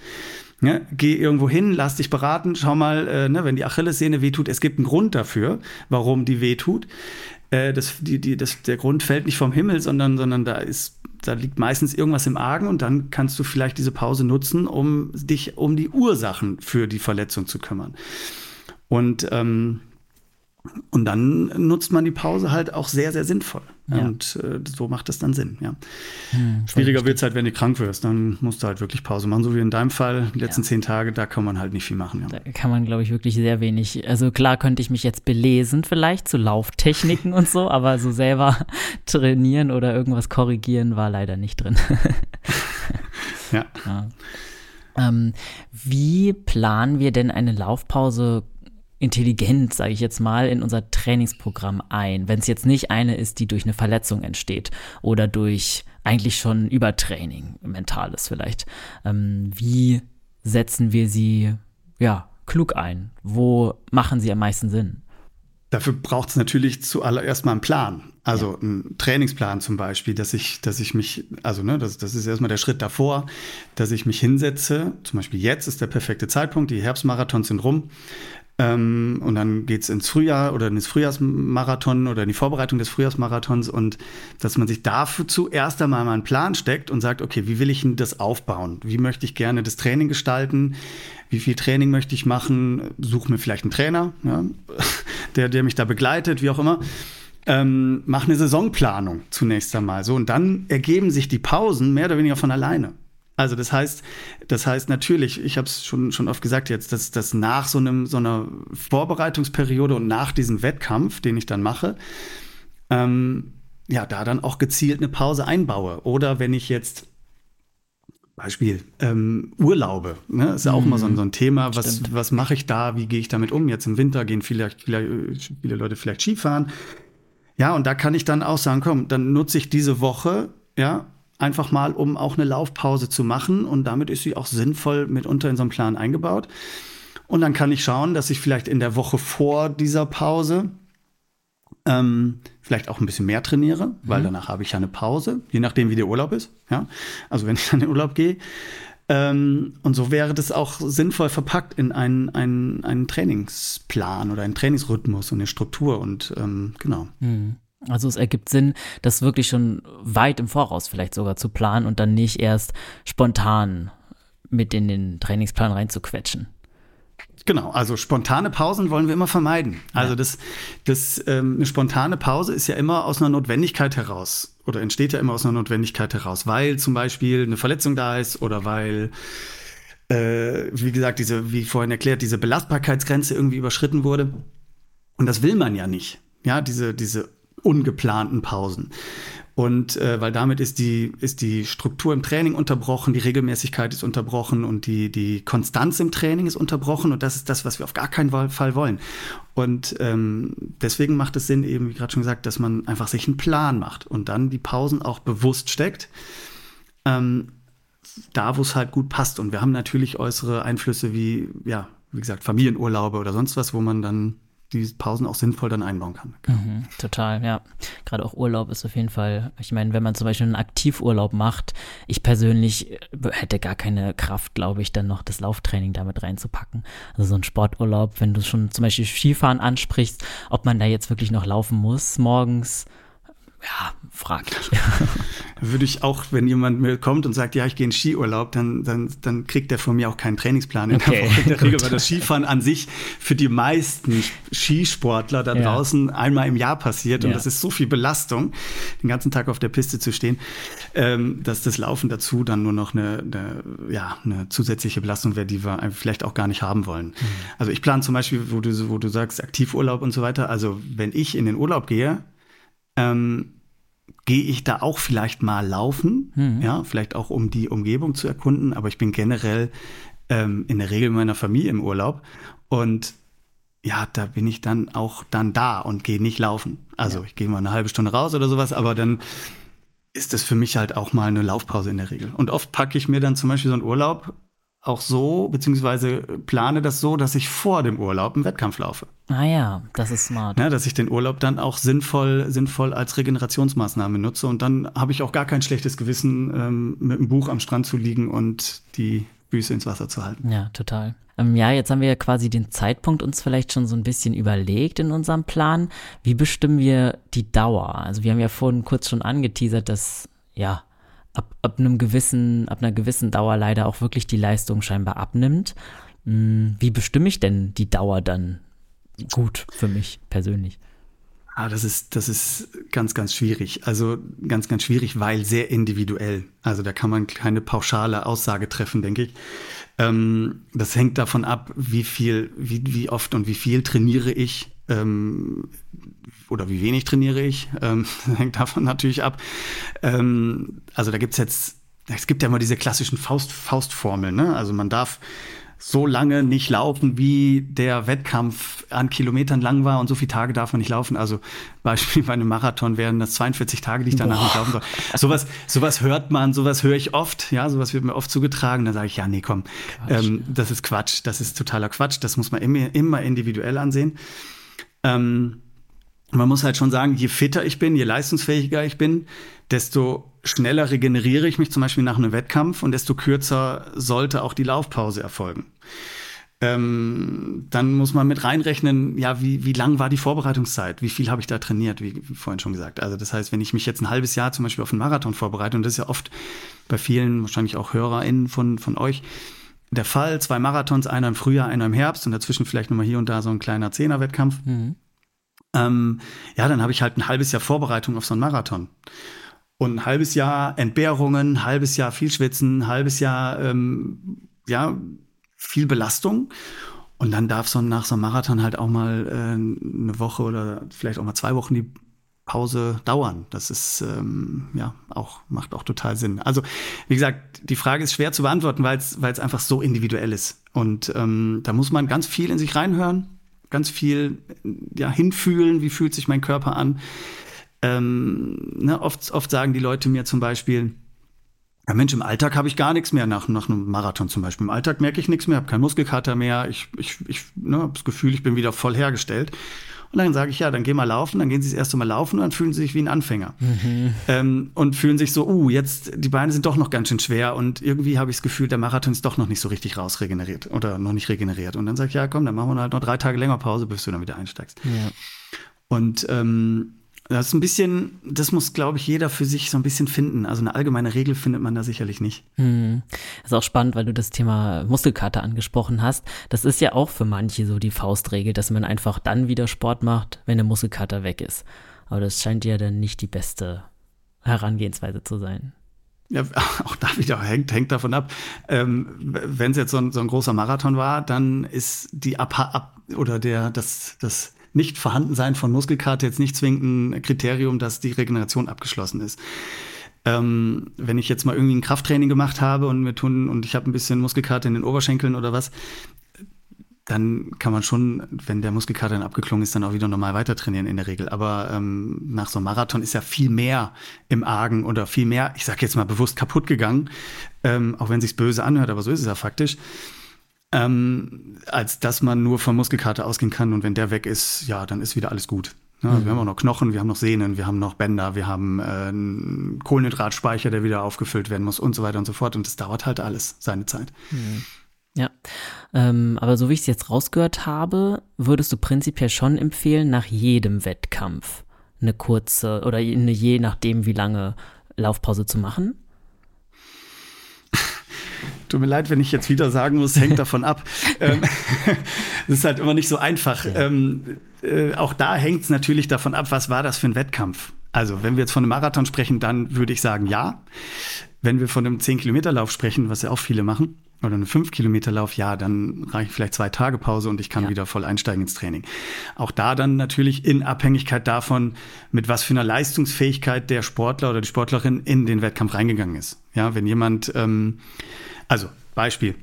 Ja, geh irgendwo hin, lass dich beraten, schau mal, äh, ne, wenn die Achillessehne wehtut, es gibt einen Grund dafür, warum die wehtut. Äh, das, die, die, das, der Grund fällt nicht vom Himmel, sondern, sondern da ist, da liegt meistens irgendwas im Argen und dann kannst du vielleicht diese Pause nutzen, um dich um die Ursachen für die Verletzung zu kümmern. Und ähm, und dann nutzt man die Pause halt auch sehr, sehr sinnvoll. Ja. Und äh, so macht es dann Sinn, ja. Hm, Schwieriger wird es halt, wenn du krank wirst. Dann musst du halt wirklich Pause machen. So wie in deinem Fall, die letzten ja. zehn Tage, da kann man halt nicht viel machen. Ja. Da kann man, glaube ich, wirklich sehr wenig. Also klar könnte ich mich jetzt belesen, vielleicht zu Lauftechniken und so, aber so selber trainieren oder irgendwas korrigieren war leider nicht drin. ja. ja. Ähm, wie planen wir denn eine Laufpause intelligent, sage ich jetzt mal, in unser Trainingsprogramm ein, wenn es jetzt nicht eine ist, die durch eine Verletzung entsteht oder durch eigentlich schon Übertraining, mentales vielleicht. Ähm, wie setzen wir sie ja klug ein? Wo machen sie am meisten Sinn? Dafür braucht es natürlich zuallererst mal einen Plan. Also ja. einen Trainingsplan zum Beispiel, dass ich, dass ich mich, also ne, das, das ist erstmal der Schritt davor, dass ich mich hinsetze. Zum Beispiel jetzt ist der perfekte Zeitpunkt, die Herbstmarathons sind rum. Ähm, und dann geht's ins Frühjahr oder ins Frühjahrsmarathon oder in die Vorbereitung des Frühjahrsmarathons und dass man sich dafür zuerst einmal mal einen Plan steckt und sagt, okay, wie will ich denn das aufbauen? Wie möchte ich gerne das Training gestalten? Wie viel Training möchte ich machen? Suche mir vielleicht einen Trainer, ja, der, der mich da begleitet, wie auch immer. Ähm, mach eine Saisonplanung zunächst einmal so und dann ergeben sich die Pausen mehr oder weniger von alleine. Also das heißt, das heißt natürlich, ich habe es schon, schon oft gesagt jetzt, dass, dass nach so, einem, so einer Vorbereitungsperiode und nach diesem Wettkampf, den ich dann mache, ähm, ja, da dann auch gezielt eine Pause einbaue. Oder wenn ich jetzt Beispiel ähm, Urlaube, ne? ist ja auch mhm. mal so, so, ein Thema. Was, was mache ich da? Wie gehe ich damit um? Jetzt im Winter gehen viele, viele, viele Leute vielleicht Skifahren. Ja, und da kann ich dann auch sagen, komm, dann nutze ich diese Woche, ja, einfach mal, um auch eine Laufpause zu machen. Und damit ist sie auch sinnvoll mitunter in so einen Plan eingebaut. Und dann kann ich schauen, dass ich vielleicht in der Woche vor dieser Pause ähm, vielleicht auch ein bisschen mehr trainiere, weil mhm. danach habe ich ja eine Pause, je nachdem, wie der Urlaub ist. Ja? Also wenn ich dann in den Urlaub gehe. Ähm, und so wäre das auch sinnvoll verpackt in einen, einen, einen Trainingsplan oder einen Trainingsrhythmus und eine Struktur. Und ähm, genau. Mhm. Also es ergibt Sinn, das wirklich schon weit im Voraus vielleicht sogar zu planen und dann nicht erst spontan mit in den Trainingsplan reinzuquetschen. Genau, also spontane Pausen wollen wir immer vermeiden. Also das, das, ähm, eine spontane Pause ist ja immer aus einer Notwendigkeit heraus oder entsteht ja immer aus einer Notwendigkeit heraus, weil zum Beispiel eine Verletzung da ist oder weil, äh, wie gesagt, diese, wie vorhin erklärt, diese Belastbarkeitsgrenze irgendwie überschritten wurde. Und das will man ja nicht. Ja, diese, diese ungeplanten Pausen. Und äh, weil damit ist die, ist die Struktur im Training unterbrochen, die Regelmäßigkeit ist unterbrochen und die, die Konstanz im Training ist unterbrochen. Und das ist das, was wir auf gar keinen Fall wollen. Und ähm, deswegen macht es Sinn, eben, wie gerade schon gesagt, dass man einfach sich einen Plan macht und dann die Pausen auch bewusst steckt. Ähm, da, wo es halt gut passt. Und wir haben natürlich äußere Einflüsse wie, ja, wie gesagt, Familienurlaube oder sonst was, wo man dann die Pausen auch sinnvoll dann einbauen kann. Genau. Mhm, total, ja. Gerade auch Urlaub ist auf jeden Fall, ich meine, wenn man zum Beispiel einen Aktivurlaub macht, ich persönlich äh, hätte gar keine Kraft, glaube ich, dann noch das Lauftraining damit reinzupacken. Also so ein Sporturlaub, wenn du schon zum Beispiel Skifahren ansprichst, ob man da jetzt wirklich noch laufen muss morgens, ja, fraglich. Würde ich auch, wenn jemand mir kommt und sagt, ja, ich gehe in Skiurlaub, dann, dann, dann kriegt der von mir auch keinen Trainingsplan in okay, der Woche. Regel, weil das Skifahren an sich für die meisten Skisportler da ja. draußen einmal im Jahr passiert. Und ja. das ist so viel Belastung, den ganzen Tag auf der Piste zu stehen, ähm, dass das Laufen dazu dann nur noch eine, eine, ja, eine zusätzliche Belastung wäre, die wir vielleicht auch gar nicht haben wollen. Mhm. Also ich plane zum Beispiel, wo du, wo du sagst, Aktivurlaub und so weiter. Also wenn ich in den Urlaub gehe, ähm, gehe ich da auch vielleicht mal laufen, mhm. ja, vielleicht auch um die Umgebung zu erkunden, aber ich bin generell ähm, in der Regel mit meiner Familie im Urlaub und ja, da bin ich dann auch dann da und gehe nicht laufen. Also ja. ich gehe mal eine halbe Stunde raus oder sowas, aber dann ist das für mich halt auch mal eine Laufpause in der Regel. Und oft packe ich mir dann zum Beispiel so einen Urlaub auch so, beziehungsweise plane das so, dass ich vor dem Urlaub einen Wettkampf laufe. Ah ja, das ist smart. Ja, dass ich den Urlaub dann auch sinnvoll, sinnvoll als Regenerationsmaßnahme nutze und dann habe ich auch gar kein schlechtes Gewissen, ähm, mit einem Buch am Strand zu liegen und die Füße ins Wasser zu halten. Ja, total. Ähm, ja, jetzt haben wir ja quasi den Zeitpunkt uns vielleicht schon so ein bisschen überlegt in unserem Plan. Wie bestimmen wir die Dauer? Also wir haben ja vorhin kurz schon angeteasert, dass ja ab, ab einem gewissen, ab einer gewissen Dauer leider auch wirklich die Leistung scheinbar abnimmt. Hm, wie bestimme ich denn die Dauer dann gut für mich persönlich? Ah, das ist, das ist ganz, ganz schwierig. Also ganz, ganz schwierig, weil sehr individuell. Also da kann man keine pauschale Aussage treffen, denke ich. Ähm, das hängt davon ab, wie viel, wie, wie oft und wie viel trainiere ich ähm, oder wie wenig trainiere ich. Ähm, hängt davon natürlich ab. Ähm, also da gibt es jetzt, es gibt ja immer diese klassischen Faust, Faustformeln. Ne? Also man darf so lange nicht laufen, wie der Wettkampf an Kilometern lang war und so viele Tage darf man nicht laufen. Also Beispiel bei einem Marathon wären das 42 Tage, die ich danach Boah. nicht laufen soll. Sowas, sowas hört man, sowas höre ich oft, ja, sowas wird mir oft zugetragen. Dann sage ich, ja, nee, komm, ähm, das ist Quatsch, das ist totaler Quatsch, das muss man immer, immer individuell ansehen. Ähm, man muss halt schon sagen, je fitter ich bin, je leistungsfähiger ich bin, desto schneller regeneriere ich mich zum Beispiel nach einem Wettkampf und desto kürzer sollte auch die Laufpause erfolgen. Ähm, dann muss man mit reinrechnen, ja, wie, wie lang war die Vorbereitungszeit? Wie viel habe ich da trainiert, wie vorhin schon gesagt. Also das heißt, wenn ich mich jetzt ein halbes Jahr zum Beispiel auf einen Marathon vorbereite, und das ist ja oft bei vielen, wahrscheinlich auch HörerInnen von, von euch, der Fall, zwei Marathons, einer im Frühjahr, einer im Herbst und dazwischen vielleicht nochmal hier und da so ein kleiner Zehner-Wettkampf. Mhm. Ähm, ja, dann habe ich halt ein halbes Jahr Vorbereitung auf so einen Marathon. Und ein halbes Jahr Entbehrungen, ein halbes Jahr viel Schwitzen, ein halbes Jahr ähm, ja, viel Belastung. Und dann darf so nach so einem Marathon halt auch mal äh, eine Woche oder vielleicht auch mal zwei Wochen die Pause dauern. Das ist ähm, ja auch, macht auch total Sinn. Also, wie gesagt, die Frage ist schwer zu beantworten, weil es einfach so individuell ist. Und ähm, da muss man ganz viel in sich reinhören, ganz viel ja, hinfühlen, wie fühlt sich mein Körper an. Ähm, ne, oft, oft sagen die Leute mir zum Beispiel, ja Mensch, im Alltag habe ich gar nichts mehr nach, nach einem Marathon zum Beispiel. Im Alltag merke ich nichts mehr, habe keinen Muskelkater mehr, ich, ich, ich ne, habe das Gefühl, ich bin wieder voll hergestellt. Und dann sage ich, ja, dann geh mal laufen, dann gehen sie das erste Mal laufen und dann fühlen sie sich wie ein Anfänger. Mhm. Ähm, und fühlen sich so, uh, jetzt, die Beine sind doch noch ganz schön schwer und irgendwie habe ich das Gefühl, der Marathon ist doch noch nicht so richtig rausregeneriert oder noch nicht regeneriert. Und dann sage ich, ja, komm, dann machen wir halt noch drei Tage länger Pause, bis du dann wieder einsteigst. Ja. Und ähm, das ist ein bisschen, das muss, glaube ich, jeder für sich so ein bisschen finden. Also eine allgemeine Regel findet man da sicherlich nicht. Hm. Das ist auch spannend, weil du das Thema Muskelkater angesprochen hast. Das ist ja auch für manche so die Faustregel, dass man einfach dann wieder Sport macht, wenn der Muskelkater weg ist. Aber das scheint ja dann nicht die beste Herangehensweise zu sein. Ja, auch da wieder hängt, hängt davon ab. Ähm, Wenn es jetzt so ein, so ein, großer Marathon war, dann ist die ab, ab oder der das das nicht-Vorhandensein von Muskelkater jetzt nicht zwingend ein Kriterium, dass die Regeneration abgeschlossen ist. Ähm, wenn ich jetzt mal irgendwie ein Krafttraining gemacht habe und wir tun und ich habe ein bisschen Muskelkater in den Oberschenkeln oder was, dann kann man schon, wenn der Muskelkater dann abgeklungen ist, dann auch wieder normal weiter trainieren in der Regel. Aber ähm, nach so einem Marathon ist ja viel mehr im Argen oder viel mehr, ich sage jetzt mal bewusst kaputt gegangen, ähm, auch wenn sich's böse anhört, aber so ist es ja faktisch ähm, als dass man nur von Muskelkater ausgehen kann und wenn der weg ist, ja, dann ist wieder alles gut. Ja, mhm. Wir haben auch noch Knochen, wir haben noch Sehnen, wir haben noch Bänder, wir haben äh, einen Kohlenhydratspeicher, der wieder aufgefüllt werden muss und so weiter und so fort. Und das dauert halt alles seine Zeit. Mhm. Ja, ähm, aber so wie ich es jetzt rausgehört habe, würdest du prinzipiell schon empfehlen, nach jedem Wettkampf eine kurze oder eine je nachdem wie lange Laufpause zu machen? Tut mir leid, wenn ich jetzt wieder sagen muss, hängt davon ab. ähm, das ist halt immer nicht so einfach. Ja. Ähm, äh, auch da hängt es natürlich davon ab, was war das für ein Wettkampf. Also, wenn wir jetzt von einem Marathon sprechen, dann würde ich sagen, ja. Wenn wir von einem 10-Kilometer-Lauf sprechen, was ja auch viele machen, oder einen 5-Kilometer-Lauf, ja, dann reichen vielleicht zwei Tage Pause und ich kann ja. wieder voll einsteigen ins Training. Auch da dann natürlich in Abhängigkeit davon, mit was für einer Leistungsfähigkeit der Sportler oder die Sportlerin in den Wettkampf reingegangen ist. Ja, wenn jemand ähm, also, Beispiel.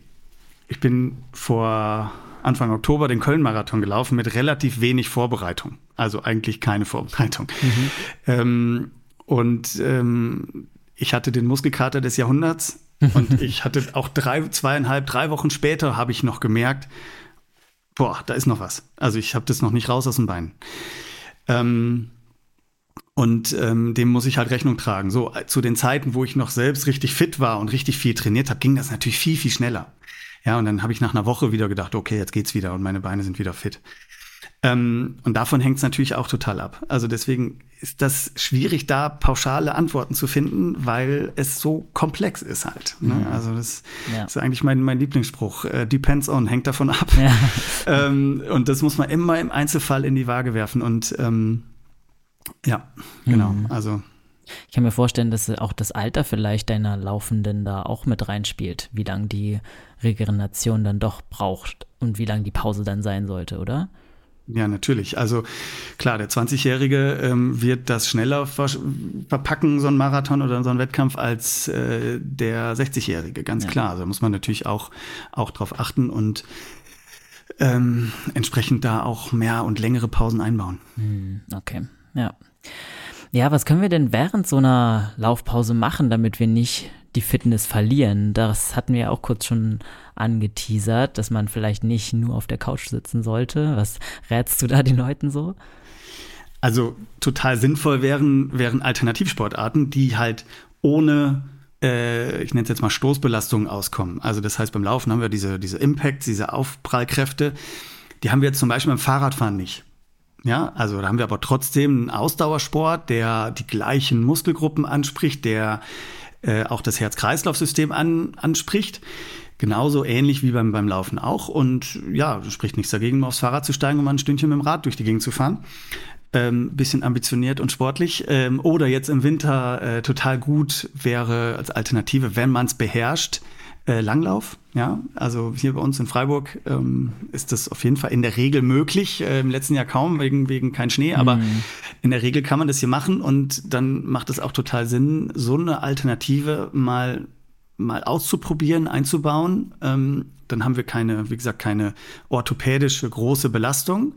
Ich bin vor Anfang Oktober den Köln-Marathon gelaufen mit relativ wenig Vorbereitung. Also eigentlich keine Vorbereitung. Mhm. Ähm, und ähm, ich hatte den Muskelkater des Jahrhunderts und ich hatte auch drei, zweieinhalb, drei Wochen später habe ich noch gemerkt, boah, da ist noch was. Also ich habe das noch nicht raus aus den Beinen. Ähm, und ähm, dem muss ich halt Rechnung tragen. So, äh, zu den Zeiten, wo ich noch selbst richtig fit war und richtig viel trainiert habe, ging das natürlich viel, viel schneller. Ja, und dann habe ich nach einer Woche wieder gedacht, okay, jetzt geht's wieder und meine Beine sind wieder fit. Ähm, und davon hängt es natürlich auch total ab. Also deswegen ist das schwierig, da pauschale Antworten zu finden, weil es so komplex ist halt. Ne? Mhm. Also das ja. ist eigentlich mein, mein Lieblingsspruch. Äh, depends on, hängt davon ab. Ja. ähm, und das muss man immer im Einzelfall in die Waage werfen. Und ähm, ja, genau. Mhm. Also ich kann mir vorstellen, dass auch das Alter vielleicht deiner Laufenden da auch mit reinspielt, wie lange die Regeneration dann doch braucht und wie lange die Pause dann sein sollte, oder? Ja, natürlich. Also klar, der 20-Jährige ähm, wird das schneller ver verpacken, so ein Marathon oder so ein Wettkampf, als äh, der 60-Jährige, ganz ja. klar. Also muss man natürlich auch, auch drauf achten und ähm, entsprechend da auch mehr und längere Pausen einbauen. Hm, okay, ja. Ja, was können wir denn während so einer Laufpause machen, damit wir nicht die Fitness verlieren? Das hatten wir ja auch kurz schon angeteasert, dass man vielleicht nicht nur auf der Couch sitzen sollte. Was rätst du da den Leuten so? Also total sinnvoll wären, wären Alternativsportarten, die halt ohne äh, ich nenne es jetzt mal Stoßbelastungen auskommen. Also das heißt, beim Laufen haben wir diese, diese Impacts, diese Aufprallkräfte. Die haben wir jetzt zum Beispiel beim Fahrradfahren nicht. Ja, also da haben wir aber trotzdem einen Ausdauersport, der die gleichen Muskelgruppen anspricht, der äh, auch das Herz-Kreislauf-System an, anspricht. Genauso ähnlich wie beim, beim Laufen auch. Und ja, spricht nichts dagegen, mal aufs Fahrrad zu steigen und mal ein Stündchen mit dem Rad durch die Gegend zu fahren. Ähm, bisschen ambitioniert und sportlich. Ähm, oder jetzt im Winter äh, total gut wäre als Alternative, wenn man es beherrscht, äh, Langlauf. Ja, also hier bei uns in Freiburg ähm, ist das auf jeden Fall in der Regel möglich. Äh, Im letzten Jahr kaum wegen, wegen kein Schnee, aber mhm. in der Regel kann man das hier machen und dann macht es auch total Sinn, so eine Alternative mal mal auszuprobieren, einzubauen. Ähm, dann haben wir keine, wie gesagt, keine orthopädische große Belastung.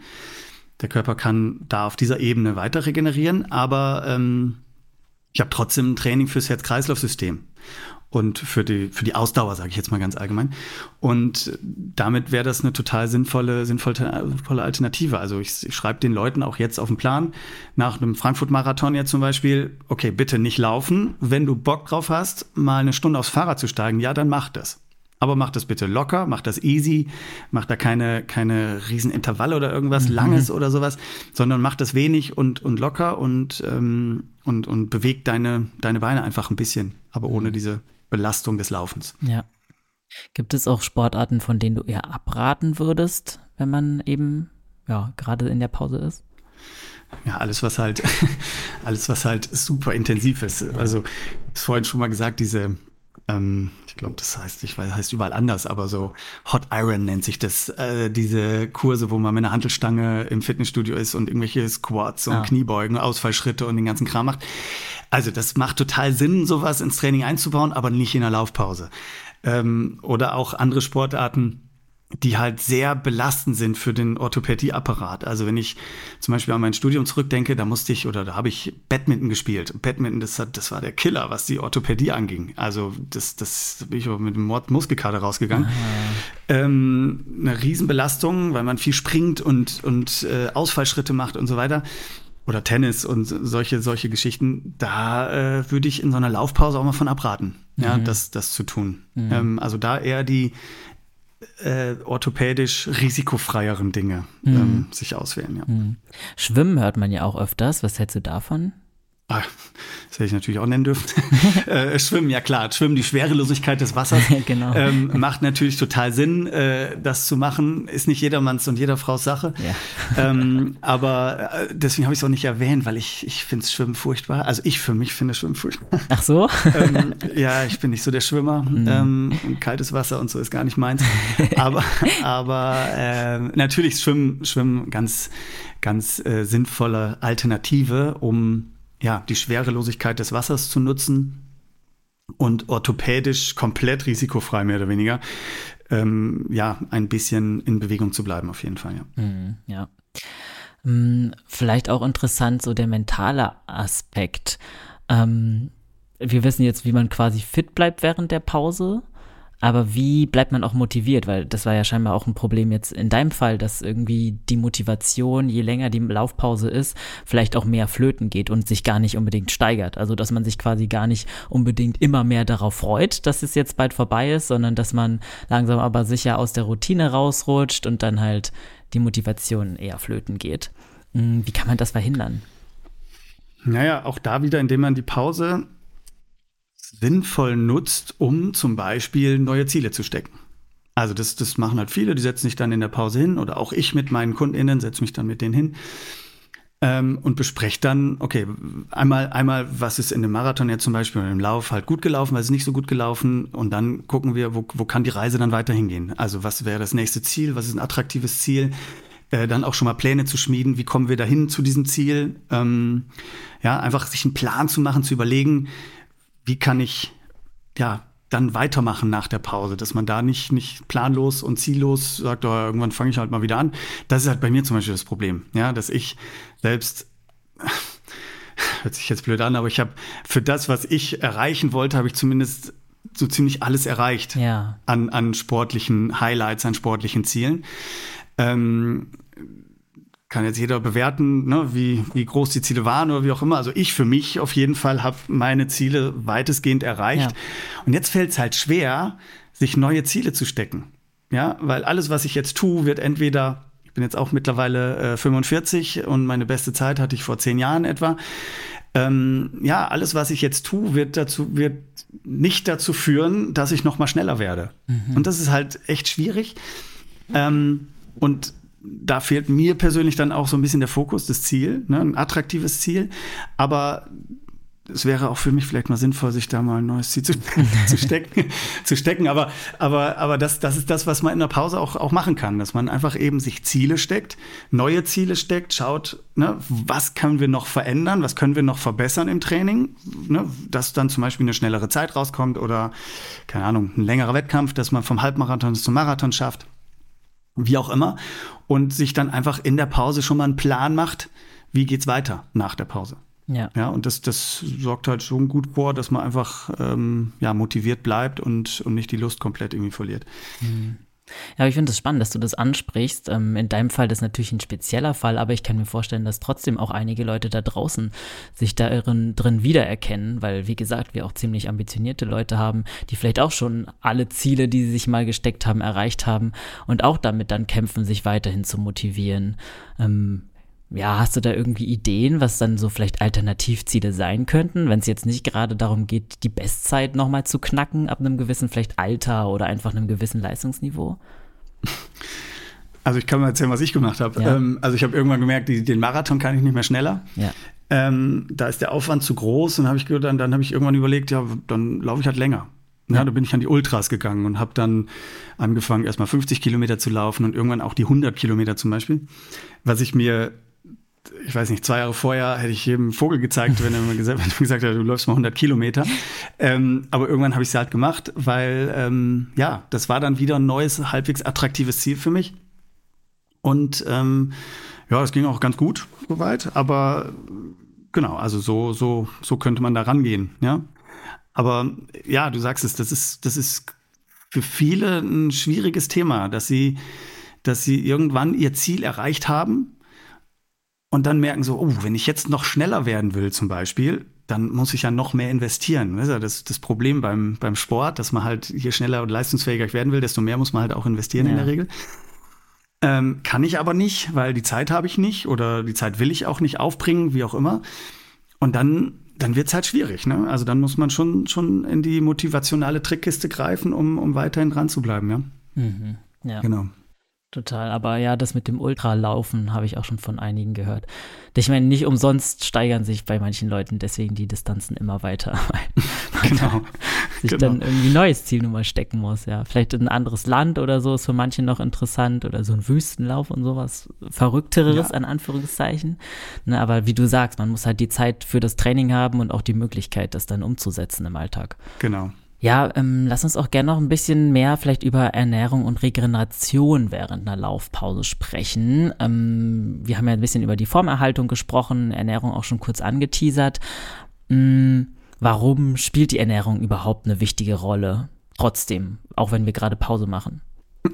Der Körper kann da auf dieser Ebene weiter regenerieren, aber ähm, ich habe trotzdem ein Training fürs Herz-Kreislauf-System und für die, für die Ausdauer, sage ich jetzt mal ganz allgemein. Und damit wäre das eine total sinnvolle, sinnvolle Alternative. Also ich, ich schreibe den Leuten auch jetzt auf den Plan, nach einem Frankfurt-Marathon jetzt zum Beispiel, okay, bitte nicht laufen. Wenn du Bock drauf hast, mal eine Stunde aufs Fahrrad zu steigen, ja, dann mach das. Aber mach das bitte locker, mach das easy, mach da keine, keine riesen Intervalle oder irgendwas mhm. Langes oder sowas, sondern mach das wenig und, und locker und, ähm, und, und beweg deine, deine Beine einfach ein bisschen, aber ohne mhm. diese Belastung des Laufens. Ja. Gibt es auch Sportarten, von denen du eher abraten würdest, wenn man eben ja gerade in der Pause ist? Ja, alles, was halt, alles, was halt super intensiv ist. Also, ich vorhin schon mal gesagt, diese, ähm, ich glaube, das heißt, ich weiß, heißt überall anders, aber so Hot Iron nennt sich das, äh, diese Kurse, wo man mit einer Handelstange im Fitnessstudio ist und irgendwelche Squats und ja. Kniebeugen, Ausfallschritte und den ganzen Kram macht. Also das macht total Sinn, sowas ins Training einzubauen, aber nicht in der Laufpause. Ähm, oder auch andere Sportarten, die halt sehr belastend sind für den Orthopädieapparat. Also wenn ich zum Beispiel an mein Studium zurückdenke, da musste ich oder da habe ich Badminton gespielt. Badminton, das, hat, das war der Killer, was die Orthopädie anging. Also das, das bin ich auch mit dem Muskelkater rausgegangen. Ah. Ähm, eine Riesenbelastung, weil man viel springt und, und äh, Ausfallschritte macht und so weiter oder Tennis und solche, solche Geschichten, da äh, würde ich in so einer Laufpause auch mal von abraten, mhm. ja, das, das zu tun. Mhm. Ähm, also da eher die äh, orthopädisch risikofreieren Dinge mhm. ähm, sich auswählen, ja. Mhm. Schwimmen hört man ja auch öfters. Was hältst du davon? Ah, das hätte ich natürlich auch nennen dürfen. äh, schwimmen, ja klar. Schwimmen, die Schwerelosigkeit des Wassers genau. ähm, macht natürlich total Sinn, äh, das zu machen. Ist nicht jedermanns und jeder Frau's Sache. Ja. ähm, aber äh, deswegen habe ich es auch nicht erwähnt, weil ich, ich finde Schwimmen furchtbar. Also ich für mich finde Schwimmen furchtbar. Ach so? ähm, ja, ich bin nicht so der Schwimmer. Mhm. Ähm, kaltes Wasser und so ist gar nicht meins. aber aber äh, natürlich Schwimmen, Schwimmen ganz, ganz äh, sinnvolle Alternative, um ja, die Schwerelosigkeit des Wassers zu nutzen und orthopädisch komplett risikofrei mehr oder weniger, ähm, ja, ein bisschen in Bewegung zu bleiben auf jeden Fall, ja. Mhm, ja. Mm, vielleicht auch interessant, so der mentale Aspekt. Ähm, wir wissen jetzt, wie man quasi fit bleibt während der Pause. Aber wie bleibt man auch motiviert? Weil das war ja scheinbar auch ein Problem jetzt in deinem Fall, dass irgendwie die Motivation, je länger die Laufpause ist, vielleicht auch mehr flöten geht und sich gar nicht unbedingt steigert. Also dass man sich quasi gar nicht unbedingt immer mehr darauf freut, dass es jetzt bald vorbei ist, sondern dass man langsam aber sicher aus der Routine rausrutscht und dann halt die Motivation eher flöten geht. Hm, wie kann man das verhindern? Naja, auch da wieder, indem man die Pause sinnvoll nutzt, um zum Beispiel neue Ziele zu stecken. Also das, das machen halt viele, die setzen sich dann in der Pause hin oder auch ich mit meinen KundInnen setze mich dann mit denen hin ähm, und bespreche dann, okay, einmal, einmal, was ist in dem Marathon jetzt zum Beispiel oder im Lauf halt gut gelaufen, was ist nicht so gut gelaufen und dann gucken wir, wo, wo kann die Reise dann weiter hingehen. Also was wäre das nächste Ziel, was ist ein attraktives Ziel, äh, dann auch schon mal Pläne zu schmieden, wie kommen wir dahin zu diesem Ziel. Ähm, ja, einfach sich einen Plan zu machen, zu überlegen, wie kann ich ja dann weitermachen nach der Pause, dass man da nicht, nicht planlos und ziellos sagt, oh, irgendwann fange ich halt mal wieder an. Das ist halt bei mir zum Beispiel das Problem, ja, dass ich selbst hört sich jetzt blöd an, aber ich habe für das, was ich erreichen wollte, habe ich zumindest so ziemlich alles erreicht ja. an, an sportlichen Highlights, an sportlichen Zielen. Ähm, kann jetzt jeder bewerten, ne, wie, wie groß die Ziele waren oder wie auch immer. Also ich für mich auf jeden Fall habe meine Ziele weitestgehend erreicht. Ja. Und jetzt fällt es halt schwer, sich neue Ziele zu stecken. Ja, weil alles, was ich jetzt tue, wird entweder, ich bin jetzt auch mittlerweile äh, 45 und meine beste Zeit hatte ich vor zehn Jahren etwa. Ähm, ja, alles, was ich jetzt tue, wird dazu, wird nicht dazu führen, dass ich noch mal schneller werde. Mhm. Und das ist halt echt schwierig. Ähm, und da fehlt mir persönlich dann auch so ein bisschen der Fokus, das Ziel, ne, ein attraktives Ziel. Aber es wäre auch für mich vielleicht mal sinnvoll, sich da mal ein neues Ziel zu, zu stecken, zu stecken. Aber, aber, aber das, das ist das, was man in der Pause auch, auch machen kann, dass man einfach eben sich Ziele steckt, neue Ziele steckt, schaut, ne, was können wir noch verändern, was können wir noch verbessern im Training, ne, dass dann zum Beispiel eine schnellere Zeit rauskommt oder, keine Ahnung, ein längerer Wettkampf, dass man vom Halbmarathon zum Marathon schafft wie auch immer, und sich dann einfach in der Pause schon mal einen Plan macht, wie geht's weiter nach der Pause. Ja. Ja, und das, das sorgt halt schon gut vor, dass man einfach ähm, ja, motiviert bleibt und, und nicht die Lust komplett irgendwie verliert. Mhm. Ja, ich finde es das spannend, dass du das ansprichst. Ähm, in deinem Fall ist natürlich ein spezieller Fall, aber ich kann mir vorstellen, dass trotzdem auch einige Leute da draußen sich da drin, drin wiedererkennen, weil, wie gesagt, wir auch ziemlich ambitionierte Leute haben, die vielleicht auch schon alle Ziele, die sie sich mal gesteckt haben, erreicht haben und auch damit dann kämpfen, sich weiterhin zu motivieren. Ähm, ja, hast du da irgendwie Ideen, was dann so vielleicht Alternativziele sein könnten, wenn es jetzt nicht gerade darum geht, die Bestzeit nochmal zu knacken ab einem gewissen vielleicht Alter oder einfach einem gewissen Leistungsniveau? Also ich kann mal erzählen, was ich gemacht habe. Ja. Ähm, also ich habe irgendwann gemerkt, die, den Marathon kann ich nicht mehr schneller. Ja. Ähm, da ist der Aufwand zu groß und habe ich dann, dann habe ich irgendwann überlegt, ja, dann laufe ich halt länger. Ja, ja, da bin ich an die Ultras gegangen und habe dann angefangen, erstmal 50 Kilometer zu laufen und irgendwann auch die 100 Kilometer zum Beispiel. Was ich mir ich weiß nicht, zwei Jahre vorher hätte ich jedem Vogel gezeigt, wenn er mir gesagt, wenn er gesagt hat, du läufst mal 100 Kilometer. Ähm, aber irgendwann habe ich es halt gemacht, weil ähm, ja, das war dann wieder ein neues, halbwegs attraktives Ziel für mich. Und ähm, ja, es ging auch ganz gut soweit, aber genau, also so, so, so könnte man da rangehen, ja. Aber ja, du sagst es, das ist, das ist für viele ein schwieriges Thema, dass sie, dass sie irgendwann ihr Ziel erreicht haben und dann merken so, oh, wenn ich jetzt noch schneller werden will zum Beispiel, dann muss ich ja noch mehr investieren. Das ist ja das, das Problem beim, beim Sport, dass man halt hier schneller und leistungsfähiger werden will, desto mehr muss man halt auch investieren ja. in der Regel. Ähm, kann ich aber nicht, weil die Zeit habe ich nicht oder die Zeit will ich auch nicht aufbringen, wie auch immer. Und dann, dann wird es halt schwierig. Ne? Also dann muss man schon, schon in die motivationale Trickkiste greifen, um, um weiterhin dran zu bleiben. Ja? Mhm. ja. Genau. Total, aber ja, das mit dem Ultralaufen habe ich auch schon von einigen gehört. Ich meine, nicht umsonst steigern sich bei manchen Leuten deswegen die Distanzen immer weiter, weil genau. sich genau. dann irgendwie ein neues Ziel nun mal stecken muss, ja. Vielleicht ein anderes Land oder so ist für manche noch interessant oder so ein Wüstenlauf und sowas Verrückteres, ja. an Anführungszeichen. Ne, aber wie du sagst, man muss halt die Zeit für das Training haben und auch die Möglichkeit, das dann umzusetzen im Alltag. Genau. Ja, ähm, lass uns auch gerne noch ein bisschen mehr vielleicht über Ernährung und Regeneration während einer Laufpause sprechen. Ähm, wir haben ja ein bisschen über die Formerhaltung gesprochen, Ernährung auch schon kurz angeteasert. Ähm, warum spielt die Ernährung überhaupt eine wichtige Rolle? trotzdem, auch wenn wir gerade Pause machen?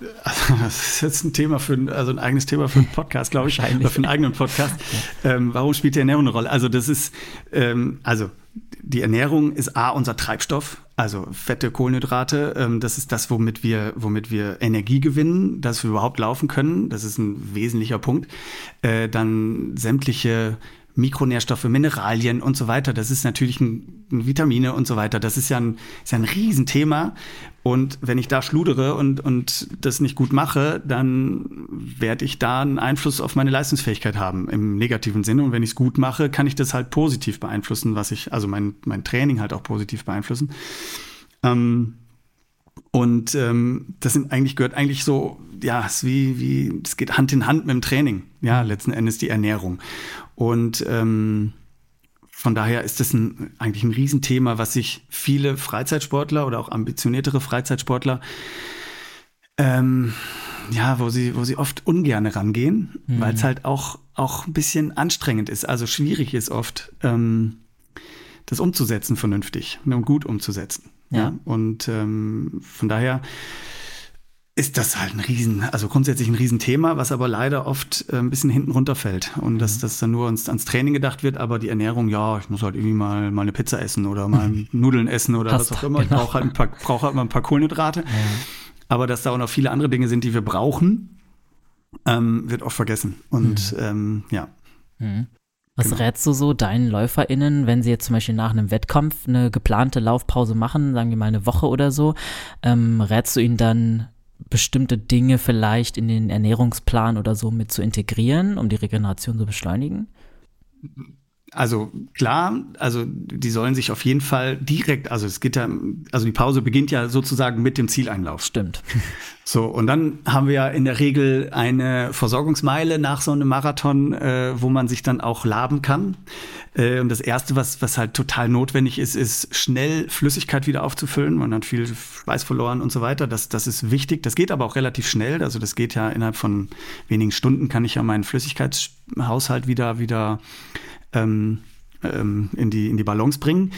das ist jetzt ein Thema für also ein eigenes Thema für einen Podcast, glaube ich, oder für einen eigenen Podcast. Ähm, warum spielt die Ernährung eine Rolle? Also das ist, ähm, also die Ernährung ist A, unser Treibstoff, also Fette, Kohlenhydrate. Ähm, das ist das, womit wir, womit wir Energie gewinnen, dass wir überhaupt laufen können. Das ist ein wesentlicher Punkt. Äh, dann sämtliche Mikronährstoffe, Mineralien und so weiter. Das ist natürlich ein, ein Vitamine und so weiter. Das ist ja ein, ist ein Riesenthema. Und wenn ich da schludere und, und das nicht gut mache, dann werde ich da einen Einfluss auf meine Leistungsfähigkeit haben im negativen Sinne. Und wenn ich es gut mache, kann ich das halt positiv beeinflussen, was ich, also mein, mein Training halt auch positiv beeinflussen. Ähm, und ähm, das sind eigentlich, gehört eigentlich so, ja, es wie, wie, es geht Hand in Hand mit dem Training, ja, letzten Endes die Ernährung. Und ähm, von daher ist das ein, eigentlich ein Riesenthema, was sich viele Freizeitsportler oder auch ambitioniertere Freizeitsportler ähm, ja, wo sie, wo sie oft ungern rangehen, mhm. weil es halt auch, auch ein bisschen anstrengend ist, also schwierig ist oft, ähm, das umzusetzen vernünftig und gut umzusetzen. Ja. ja? Und ähm, von daher ist das halt ein Riesen, also grundsätzlich ein Riesenthema, was aber leider oft äh, ein bisschen hinten runterfällt. Und mhm. dass das dann nur ans, ans, Training gedacht wird, aber die Ernährung, ja, ich muss halt irgendwie mal, mal eine Pizza essen oder mal mhm. Nudeln essen oder Pasta, was auch immer. Genau. Ich brauche halt, ein paar, brauch halt mal ein paar Kohlenhydrate. Ja. Aber dass da auch noch viele andere Dinge sind, die wir brauchen, ähm, wird oft vergessen. Und mhm. ähm, ja. Mhm. Was genau. rätst du so deinen LäuferInnen, wenn sie jetzt zum Beispiel nach einem Wettkampf eine geplante Laufpause machen, sagen wir mal eine Woche oder so, ähm, rätst du ihnen dann bestimmte Dinge vielleicht in den Ernährungsplan oder so mit zu integrieren, um die Regeneration zu beschleunigen? Also klar, also die sollen sich auf jeden Fall direkt, also es geht ja, also die Pause beginnt ja sozusagen mit dem Zieleinlauf. Stimmt. So, und dann haben wir ja in der Regel eine Versorgungsmeile nach so einem Marathon, äh, wo man sich dann auch laben kann. Äh, und das Erste, was, was halt total notwendig ist, ist schnell Flüssigkeit wieder aufzufüllen. Man hat viel Schweiß verloren und so weiter. Das, das ist wichtig. Das geht aber auch relativ schnell. Also das geht ja innerhalb von wenigen Stunden kann ich ja meinen Flüssigkeitshaushalt wieder, wieder ähm, ähm, in, die, in die Balance bringen.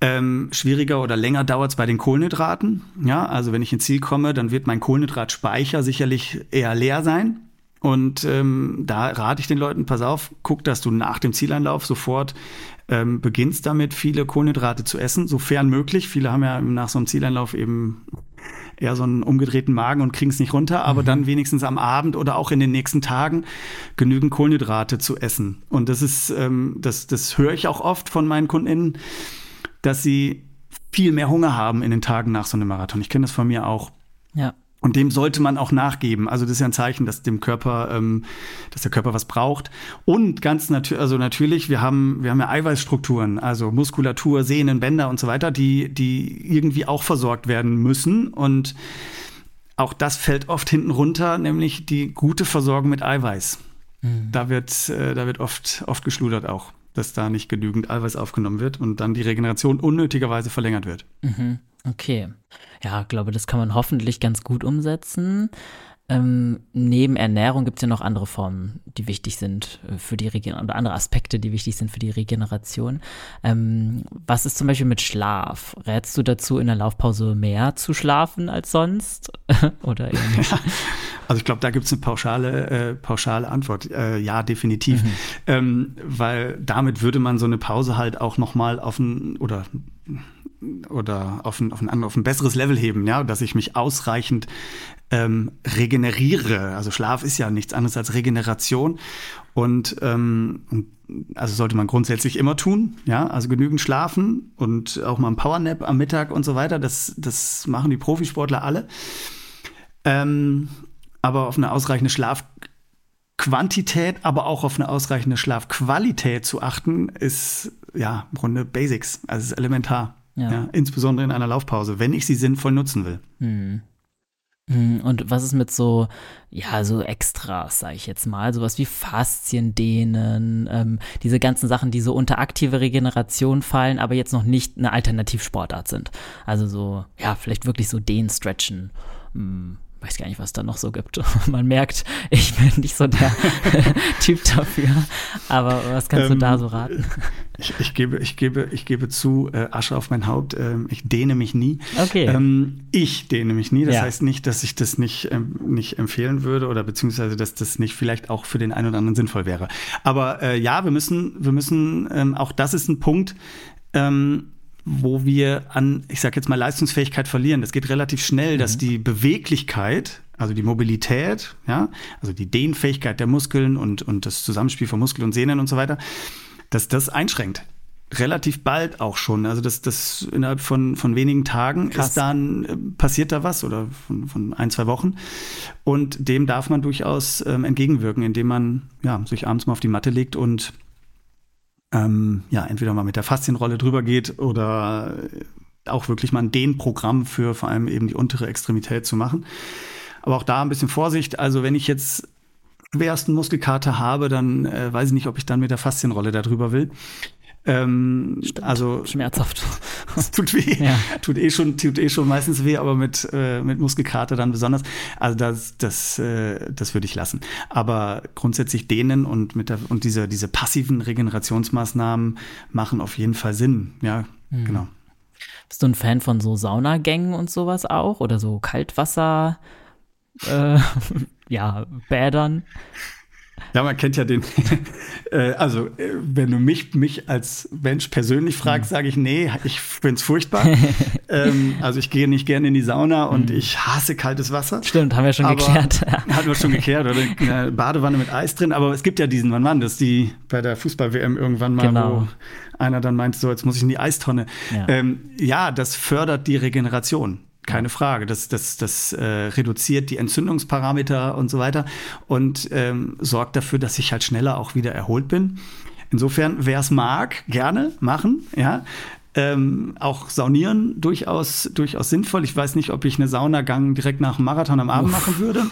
Ähm, schwieriger oder länger dauert es bei den Kohlenhydraten. Ja, also wenn ich ins Ziel komme, dann wird mein Kohlenhydratspeicher sicherlich eher leer sein. Und ähm, da rate ich den Leuten, pass auf, guck, dass du nach dem Zieleinlauf sofort ähm, beginnst damit, viele Kohlenhydrate zu essen, sofern möglich. Viele haben ja nach so einem Zieleinlauf eben eher so einen umgedrehten Magen und kriegen es nicht runter, aber mhm. dann wenigstens am Abend oder auch in den nächsten Tagen genügend Kohlenhydrate zu essen. Und das ist, ähm, das, das höre ich auch oft von meinen KundInnen dass sie viel mehr Hunger haben in den Tagen nach so einem Marathon. Ich kenne das von mir auch. Ja. Und dem sollte man auch nachgeben. Also das ist ja ein Zeichen, dass dem Körper, ähm, dass der Körper was braucht. Und ganz natürlich, also natürlich, wir haben, wir haben ja Eiweißstrukturen, also Muskulatur, Sehnen, Bänder und so weiter, die, die irgendwie auch versorgt werden müssen. Und auch das fällt oft hinten runter, nämlich die gute Versorgung mit Eiweiß. Mhm. Da wird, äh, da wird oft, oft geschludert auch dass da nicht genügend Eiweiß aufgenommen wird und dann die Regeneration unnötigerweise verlängert wird. Mhm. Okay. Ja, glaube, das kann man hoffentlich ganz gut umsetzen. Ähm, neben Ernährung gibt es ja noch andere Formen, die wichtig sind äh, für die Regeneration, oder andere Aspekte, die wichtig sind für die Regeneration. Ähm, was ist zum Beispiel mit Schlaf? Rätst du dazu, in der Laufpause mehr zu schlafen als sonst? oder ja, also ich glaube, da gibt es eine pauschale, äh, pauschale Antwort. Äh, ja, definitiv. Mhm. Ähm, weil damit würde man so eine Pause halt auch nochmal auf ein, oder oder auf ein, auf ein, auf ein besseres Level heben, ja, dass ich mich ausreichend ähm, regeneriere. Also Schlaf ist ja nichts anderes als Regeneration und ähm, also sollte man grundsätzlich immer tun, ja, also genügend schlafen und auch mal ein Powernap am Mittag und so weiter. Das, das machen die Profisportler alle. Ähm, aber auf eine ausreichende Schlafquantität, aber auch auf eine ausreichende Schlafqualität zu achten, ist ja im Grunde Basics, also ist elementar. Ja. ja. insbesondere in einer Laufpause, wenn ich sie sinnvoll nutzen will. Hm. Hm. Und was ist mit so, ja, so Extras, sage ich jetzt mal, sowas wie Fasziendehnen, ähm, diese ganzen Sachen, die so unter aktive Regeneration fallen, aber jetzt noch nicht eine Alternativsportart sind. Also so, ja, vielleicht wirklich so Dehnen, Stretchen, hm, weiß gar nicht, was da noch so gibt. Man merkt, ich bin nicht so der Typ dafür. Aber was kannst ähm, du da so raten? Ich, ich, gebe, ich, gebe, ich gebe zu, äh, Asche auf mein Haupt, äh, ich dehne mich nie. Okay. Ähm, ich dehne mich nie. Das ja. heißt nicht, dass ich das nicht, ähm, nicht empfehlen würde oder beziehungsweise, dass das nicht vielleicht auch für den einen oder anderen sinnvoll wäre. Aber äh, ja, wir müssen, wir müssen, ähm, auch das ist ein Punkt, ähm, wo wir an, ich sage jetzt mal, Leistungsfähigkeit verlieren. Das geht relativ schnell, mhm. dass die Beweglichkeit, also die Mobilität, ja, also die Dehnfähigkeit der Muskeln und, und das Zusammenspiel von Muskeln und Sehnen und so weiter, dass das einschränkt. Relativ bald auch schon. Also das, das innerhalb von, von wenigen Tagen Krass. ist dann, äh, passiert da was oder von, von ein, zwei Wochen. Und dem darf man durchaus ähm, entgegenwirken, indem man ja, sich abends mal auf die Matte legt und ähm, ja, entweder mal mit der Faszienrolle drüber geht oder auch wirklich mal ein Dehnprogramm für vor allem eben die untere Extremität zu machen. Aber auch da ein bisschen Vorsicht. Also wenn ich jetzt schwersten Muskelkater habe, dann äh, weiß ich nicht, ob ich dann mit der Faszienrolle da drüber will. Ähm, also schmerzhaft. Es tut weh. Ja. Tut eh schon, tut eh schon meistens weh, aber mit, äh, mit Muskelkater dann besonders. Also das, das, äh, das würde ich lassen. Aber grundsätzlich dehnen und mit der, und diese, diese passiven Regenerationsmaßnahmen machen auf jeden Fall Sinn. Ja, mhm. genau. Bist du ein Fan von so Saunagängen und sowas auch? Oder so Kaltwasser? Äh, ja, Bädern? Ja, man kennt ja den. äh, also, äh, wenn du mich, mich als Mensch persönlich fragst, mhm. sage ich, nee, ich finde es furchtbar. ähm, also, ich gehe nicht gerne in die Sauna und mhm. ich hasse kaltes Wasser. Stimmt, haben wir schon geklärt. hatten wir schon geklärt. Oder eine Badewanne mit Eis drin. Aber es gibt ja diesen, wann war das? Die bei der Fußball-WM irgendwann mal, genau. wo einer dann meint, so, jetzt muss ich in die Eistonne. Ja, ähm, ja das fördert die Regeneration keine Frage. Das, das, das äh, reduziert die Entzündungsparameter und so weiter und ähm, sorgt dafür, dass ich halt schneller auch wieder erholt bin. Insofern, wer es mag, gerne machen. Ja, ähm, auch Saunieren durchaus, durchaus sinnvoll. Ich weiß nicht, ob ich eine Saunagang direkt nach dem Marathon am Abend Uff. machen würde.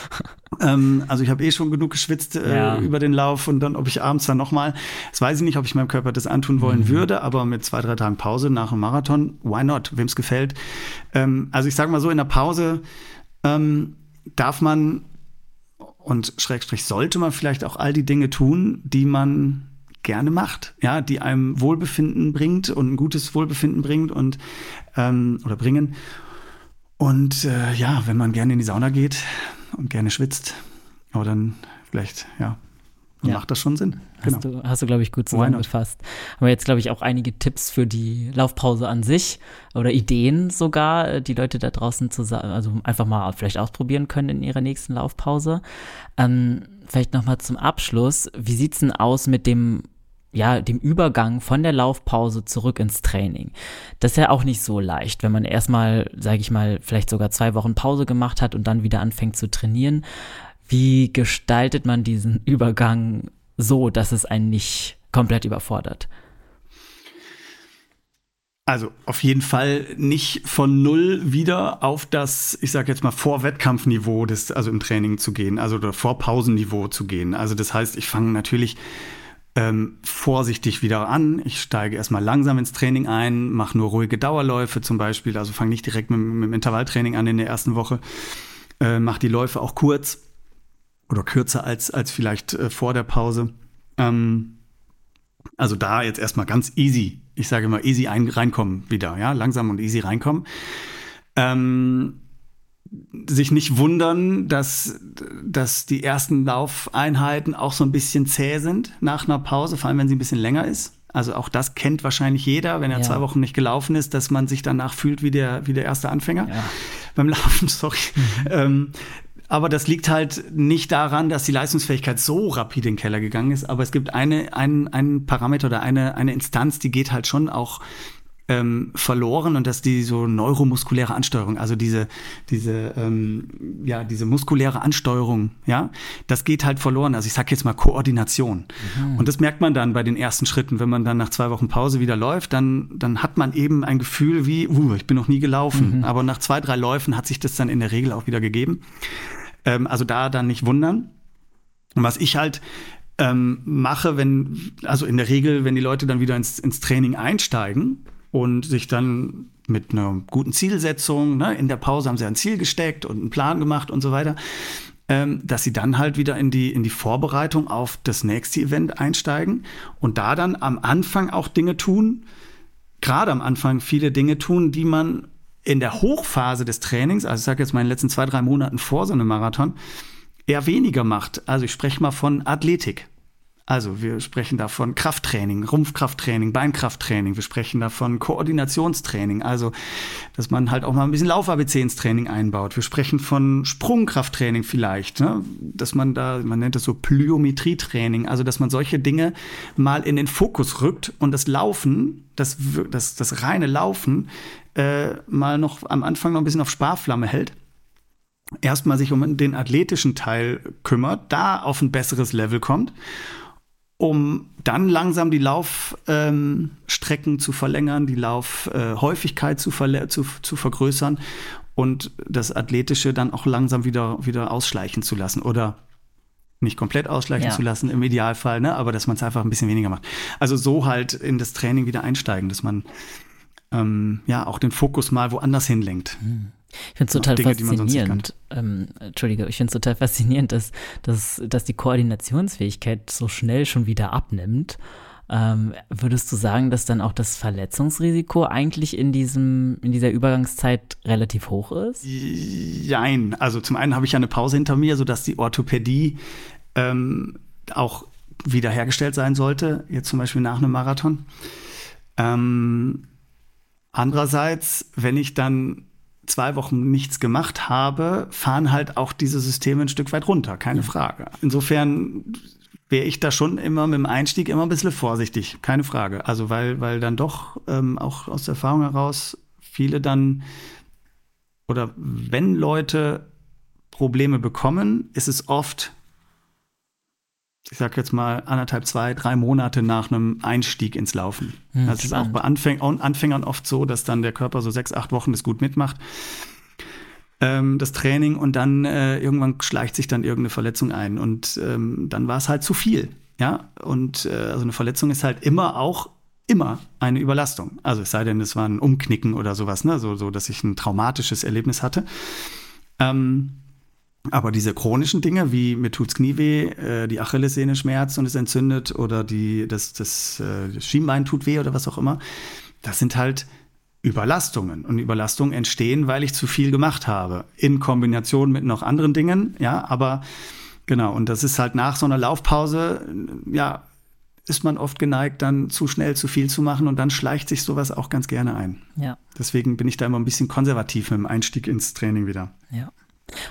ähm, also ich habe eh schon genug geschwitzt äh, ja. über den Lauf und dann, ob ich abends dann nochmal, das weiß ich nicht, ob ich meinem Körper das antun wollen mhm. würde, aber mit zwei, drei Tagen Pause nach dem Marathon, why not, wem es gefällt. Ähm, also ich sage mal so, in der Pause ähm, darf man und Schrägstrich sollte man vielleicht auch all die Dinge tun, die man gerne macht, ja, die einem Wohlbefinden bringt und ein gutes Wohlbefinden bringt und ähm, oder bringen. Und äh, ja, wenn man gerne in die Sauna geht und gerne schwitzt, aber dann vielleicht, ja, ja. macht das schon Sinn. Hast genau. du, hast du glaube ich, gut zusammengefasst. Haben wir jetzt, glaube ich, auch einige Tipps für die Laufpause an sich oder Ideen sogar, äh, die Leute da draußen zusammen, also einfach mal vielleicht ausprobieren können in ihrer nächsten Laufpause. Ähm, vielleicht nochmal zum Abschluss. Wie sieht's denn aus mit dem ja, dem Übergang von der Laufpause zurück ins Training. Das ist ja auch nicht so leicht, wenn man erstmal, sage ich mal, vielleicht sogar zwei Wochen Pause gemacht hat und dann wieder anfängt zu trainieren. Wie gestaltet man diesen Übergang so, dass es einen nicht komplett überfordert? Also auf jeden Fall nicht von null wieder auf das, ich sage jetzt mal, Vor-Wettkampfniveau, also im Training zu gehen, also oder Vor-Pausenniveau zu gehen. Also das heißt, ich fange natürlich ähm, vorsichtig wieder an. Ich steige erstmal langsam ins Training ein, mache nur ruhige Dauerläufe zum Beispiel, also fange nicht direkt mit, mit, dem Intervalltraining an in der ersten Woche, äh, mache die Läufe auch kurz oder kürzer als, als vielleicht äh, vor der Pause. Ähm, also da jetzt erstmal ganz easy, ich sage immer easy ein, reinkommen wieder, ja, langsam und easy reinkommen. Ähm, sich nicht wundern, dass, dass die ersten Laufeinheiten auch so ein bisschen zäh sind nach einer Pause, vor allem wenn sie ein bisschen länger ist. Also auch das kennt wahrscheinlich jeder, wenn er ja. zwei Wochen nicht gelaufen ist, dass man sich danach fühlt wie der, wie der erste Anfänger ja. beim Laufen, sorry. Mhm. Ähm, aber das liegt halt nicht daran, dass die Leistungsfähigkeit so rapide in den Keller gegangen ist. Aber es gibt eine, einen, einen Parameter oder eine, eine Instanz, die geht halt schon auch ähm, verloren und dass die so neuromuskuläre Ansteuerung, also diese, diese, ähm, ja, diese muskuläre Ansteuerung, ja, das geht halt verloren. Also ich sag jetzt mal Koordination. Mhm. Und das merkt man dann bei den ersten Schritten, wenn man dann nach zwei Wochen Pause wieder läuft, dann, dann hat man eben ein Gefühl wie, uh, ich bin noch nie gelaufen. Mhm. Aber nach zwei, drei Läufen hat sich das dann in der Regel auch wieder gegeben. Ähm, also da dann nicht wundern. Und was ich halt ähm, mache, wenn, also in der Regel, wenn die Leute dann wieder ins, ins Training einsteigen, und sich dann mit einer guten Zielsetzung, ne, in der Pause haben sie ein Ziel gesteckt und einen Plan gemacht und so weiter. ähm, dass sie dann halt wieder in die, in die Vorbereitung auf das nächste Event einsteigen und da dann am Anfang auch Dinge tun, gerade am Anfang viele Dinge tun, die man in der Hochphase des Trainings, also ich sage jetzt mal in den letzten zwei, drei Monaten vor so einem Marathon, eher weniger macht. Also ich spreche mal von Athletik. Also wir sprechen davon Krafttraining, Rumpfkrafttraining, Beinkrafttraining. Wir sprechen davon Koordinationstraining, also dass man halt auch mal ein bisschen Lauf-ABC ins Training einbaut. Wir sprechen von Sprungkrafttraining vielleicht, ne? dass man da, man nennt das so Plyometrietraining, also dass man solche Dinge mal in den Fokus rückt und das Laufen, das, das, das reine Laufen äh, mal noch am Anfang noch ein bisschen auf Sparflamme hält erstmal sich um den athletischen Teil kümmert, da auf ein besseres Level kommt um dann langsam die Laufstrecken ähm, zu verlängern, die Laufhäufigkeit äh, zu, zu, zu vergrößern und das Athletische dann auch langsam wieder, wieder ausschleichen zu lassen oder nicht komplett ausschleichen ja. zu lassen im Idealfall, ne? aber dass man es einfach ein bisschen weniger macht. Also so halt in das Training wieder einsteigen, dass man ähm, ja auch den Fokus mal woanders hinlenkt. Mhm. Ich finde es total Dinge, faszinierend. Ähm, Entschuldige, ich finde es total faszinierend, dass, dass, dass die Koordinationsfähigkeit so schnell schon wieder abnimmt. Ähm, würdest du sagen, dass dann auch das Verletzungsrisiko eigentlich in diesem, in dieser Übergangszeit relativ hoch ist? Nein, also zum einen habe ich ja eine Pause hinter mir, sodass die Orthopädie ähm, auch wiederhergestellt sein sollte, jetzt zum Beispiel nach einem Marathon. Ähm, andererseits, wenn ich dann zwei Wochen nichts gemacht habe, fahren halt auch diese Systeme ein Stück weit runter, keine ja. Frage. Insofern wäre ich da schon immer mit dem Einstieg immer ein bisschen vorsichtig, keine Frage. Also weil, weil dann doch ähm, auch aus der Erfahrung heraus viele dann oder wenn Leute Probleme bekommen, ist es oft, ich sag jetzt mal, anderthalb, zwei, drei Monate nach einem Einstieg ins Laufen. Hm, das spannend. ist auch bei Anfäng Anfängern oft so, dass dann der Körper so sechs, acht Wochen das gut mitmacht. Ähm, das Training und dann äh, irgendwann schleicht sich dann irgendeine Verletzung ein und ähm, dann war es halt zu viel. Ja, und äh, also eine Verletzung ist halt immer auch immer eine Überlastung. Also es sei denn, es war ein Umknicken oder sowas, ne? so, so dass ich ein traumatisches Erlebnis hatte. Ähm, aber diese chronischen Dinge, wie mir tut's Knie weh, äh, die Achillessehne schmerzt und es entzündet oder die, das, das, äh, das Schienbein tut weh oder was auch immer, das sind halt Überlastungen. Und Überlastungen entstehen, weil ich zu viel gemacht habe. In Kombination mit noch anderen Dingen, ja, aber genau. Und das ist halt nach so einer Laufpause, ja, ist man oft geneigt, dann zu schnell zu viel zu machen und dann schleicht sich sowas auch ganz gerne ein. Ja. Deswegen bin ich da immer ein bisschen konservativ mit dem Einstieg ins Training wieder. Ja.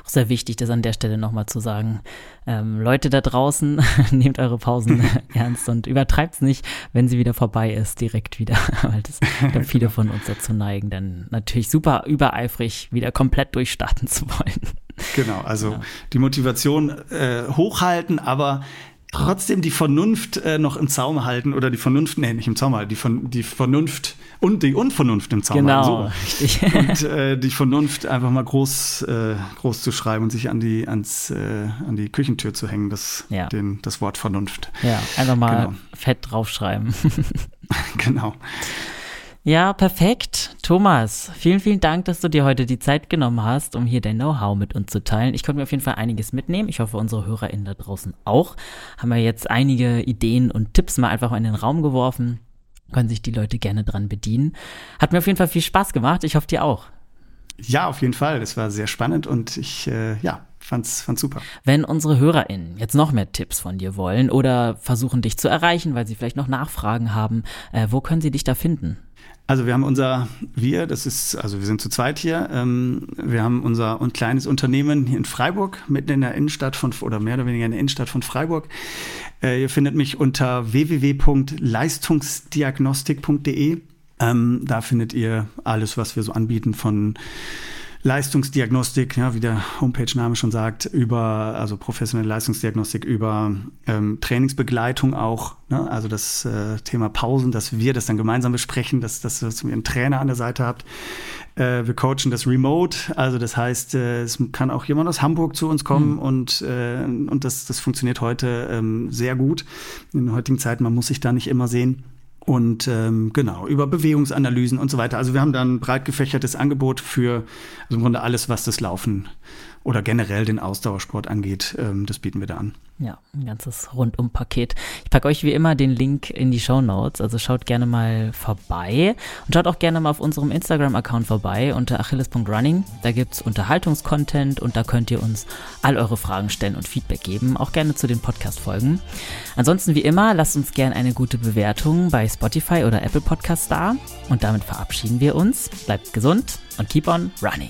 Auch sehr wichtig, das an der Stelle nochmal zu sagen. Ähm, Leute da draußen, nehmt eure Pausen ernst und übertreibt es nicht, wenn sie wieder vorbei ist, direkt wieder. Weil das da viele von uns dazu neigen, dann natürlich super übereifrig wieder komplett durchstarten zu wollen. Genau, also ja. die Motivation äh, hochhalten, aber trotzdem die Vernunft äh, noch im Zaum halten oder die Vernunft, nee, nicht im Zaum halten, die, Von, die Vernunft und die Unvernunft im Zaum genau, halten. So. richtig. Und äh, die Vernunft einfach mal groß, äh, groß zu schreiben und sich an die, ans, äh, an die Küchentür zu hängen, das, ja. den, das Wort Vernunft. Ja, einfach mal genau. fett draufschreiben. genau. Ja, perfekt. Thomas, vielen, vielen Dank, dass du dir heute die Zeit genommen hast, um hier dein Know-how mit uns zu teilen. Ich konnte mir auf jeden Fall einiges mitnehmen. Ich hoffe, unsere HörerInnen da draußen auch. Haben wir jetzt einige Ideen und Tipps mal einfach in den Raum geworfen. Können sich die Leute gerne dran bedienen. Hat mir auf jeden Fall viel Spaß gemacht. Ich hoffe, dir auch. Ja, auf jeden Fall. Das war sehr spannend und ich, äh, ja, fand's, fand's super. Wenn unsere HörerInnen jetzt noch mehr Tipps von dir wollen oder versuchen, dich zu erreichen, weil sie vielleicht noch Nachfragen haben, äh, wo können sie dich da finden? Also wir haben unser, wir, das ist, also wir sind zu zweit hier, ähm, wir haben unser ein kleines Unternehmen hier in Freiburg, mitten in der Innenstadt von, oder mehr oder weniger in der Innenstadt von Freiburg. Äh, ihr findet mich unter www.leistungsdiagnostik.de. Ähm, da findet ihr alles, was wir so anbieten von Leistungsdiagnostik, ja, wie der Homepage-Name schon sagt, über, also professionelle Leistungsdiagnostik, über ähm, Trainingsbegleitung auch, ne? also das äh, Thema Pausen, dass wir das dann gemeinsam besprechen, dass, dass, dass ihr einen Trainer an der Seite habt. Äh, wir coachen das remote, also das heißt, äh, es kann auch jemand aus Hamburg zu uns kommen mhm. und, äh, und das, das funktioniert heute ähm, sehr gut. In den heutigen Zeiten, man muss sich da nicht immer sehen. Und ähm, genau, über Bewegungsanalysen und so weiter. Also wir haben da ein breit gefächertes Angebot für also im Grunde alles, was das Laufen oder generell den Ausdauersport angeht, ähm, das bieten wir da an. Ja, ein ganzes Rundumpaket. Ich packe euch wie immer den Link in die Show Notes, also schaut gerne mal vorbei und schaut auch gerne mal auf unserem Instagram-Account vorbei unter achilles.running. Da gibt's Unterhaltungskontent und da könnt ihr uns all eure Fragen stellen und Feedback geben, auch gerne zu den Podcast-Folgen. Ansonsten wie immer, lasst uns gerne eine gute Bewertung bei Spotify oder Apple Podcasts da und damit verabschieden wir uns. Bleibt gesund und keep on running.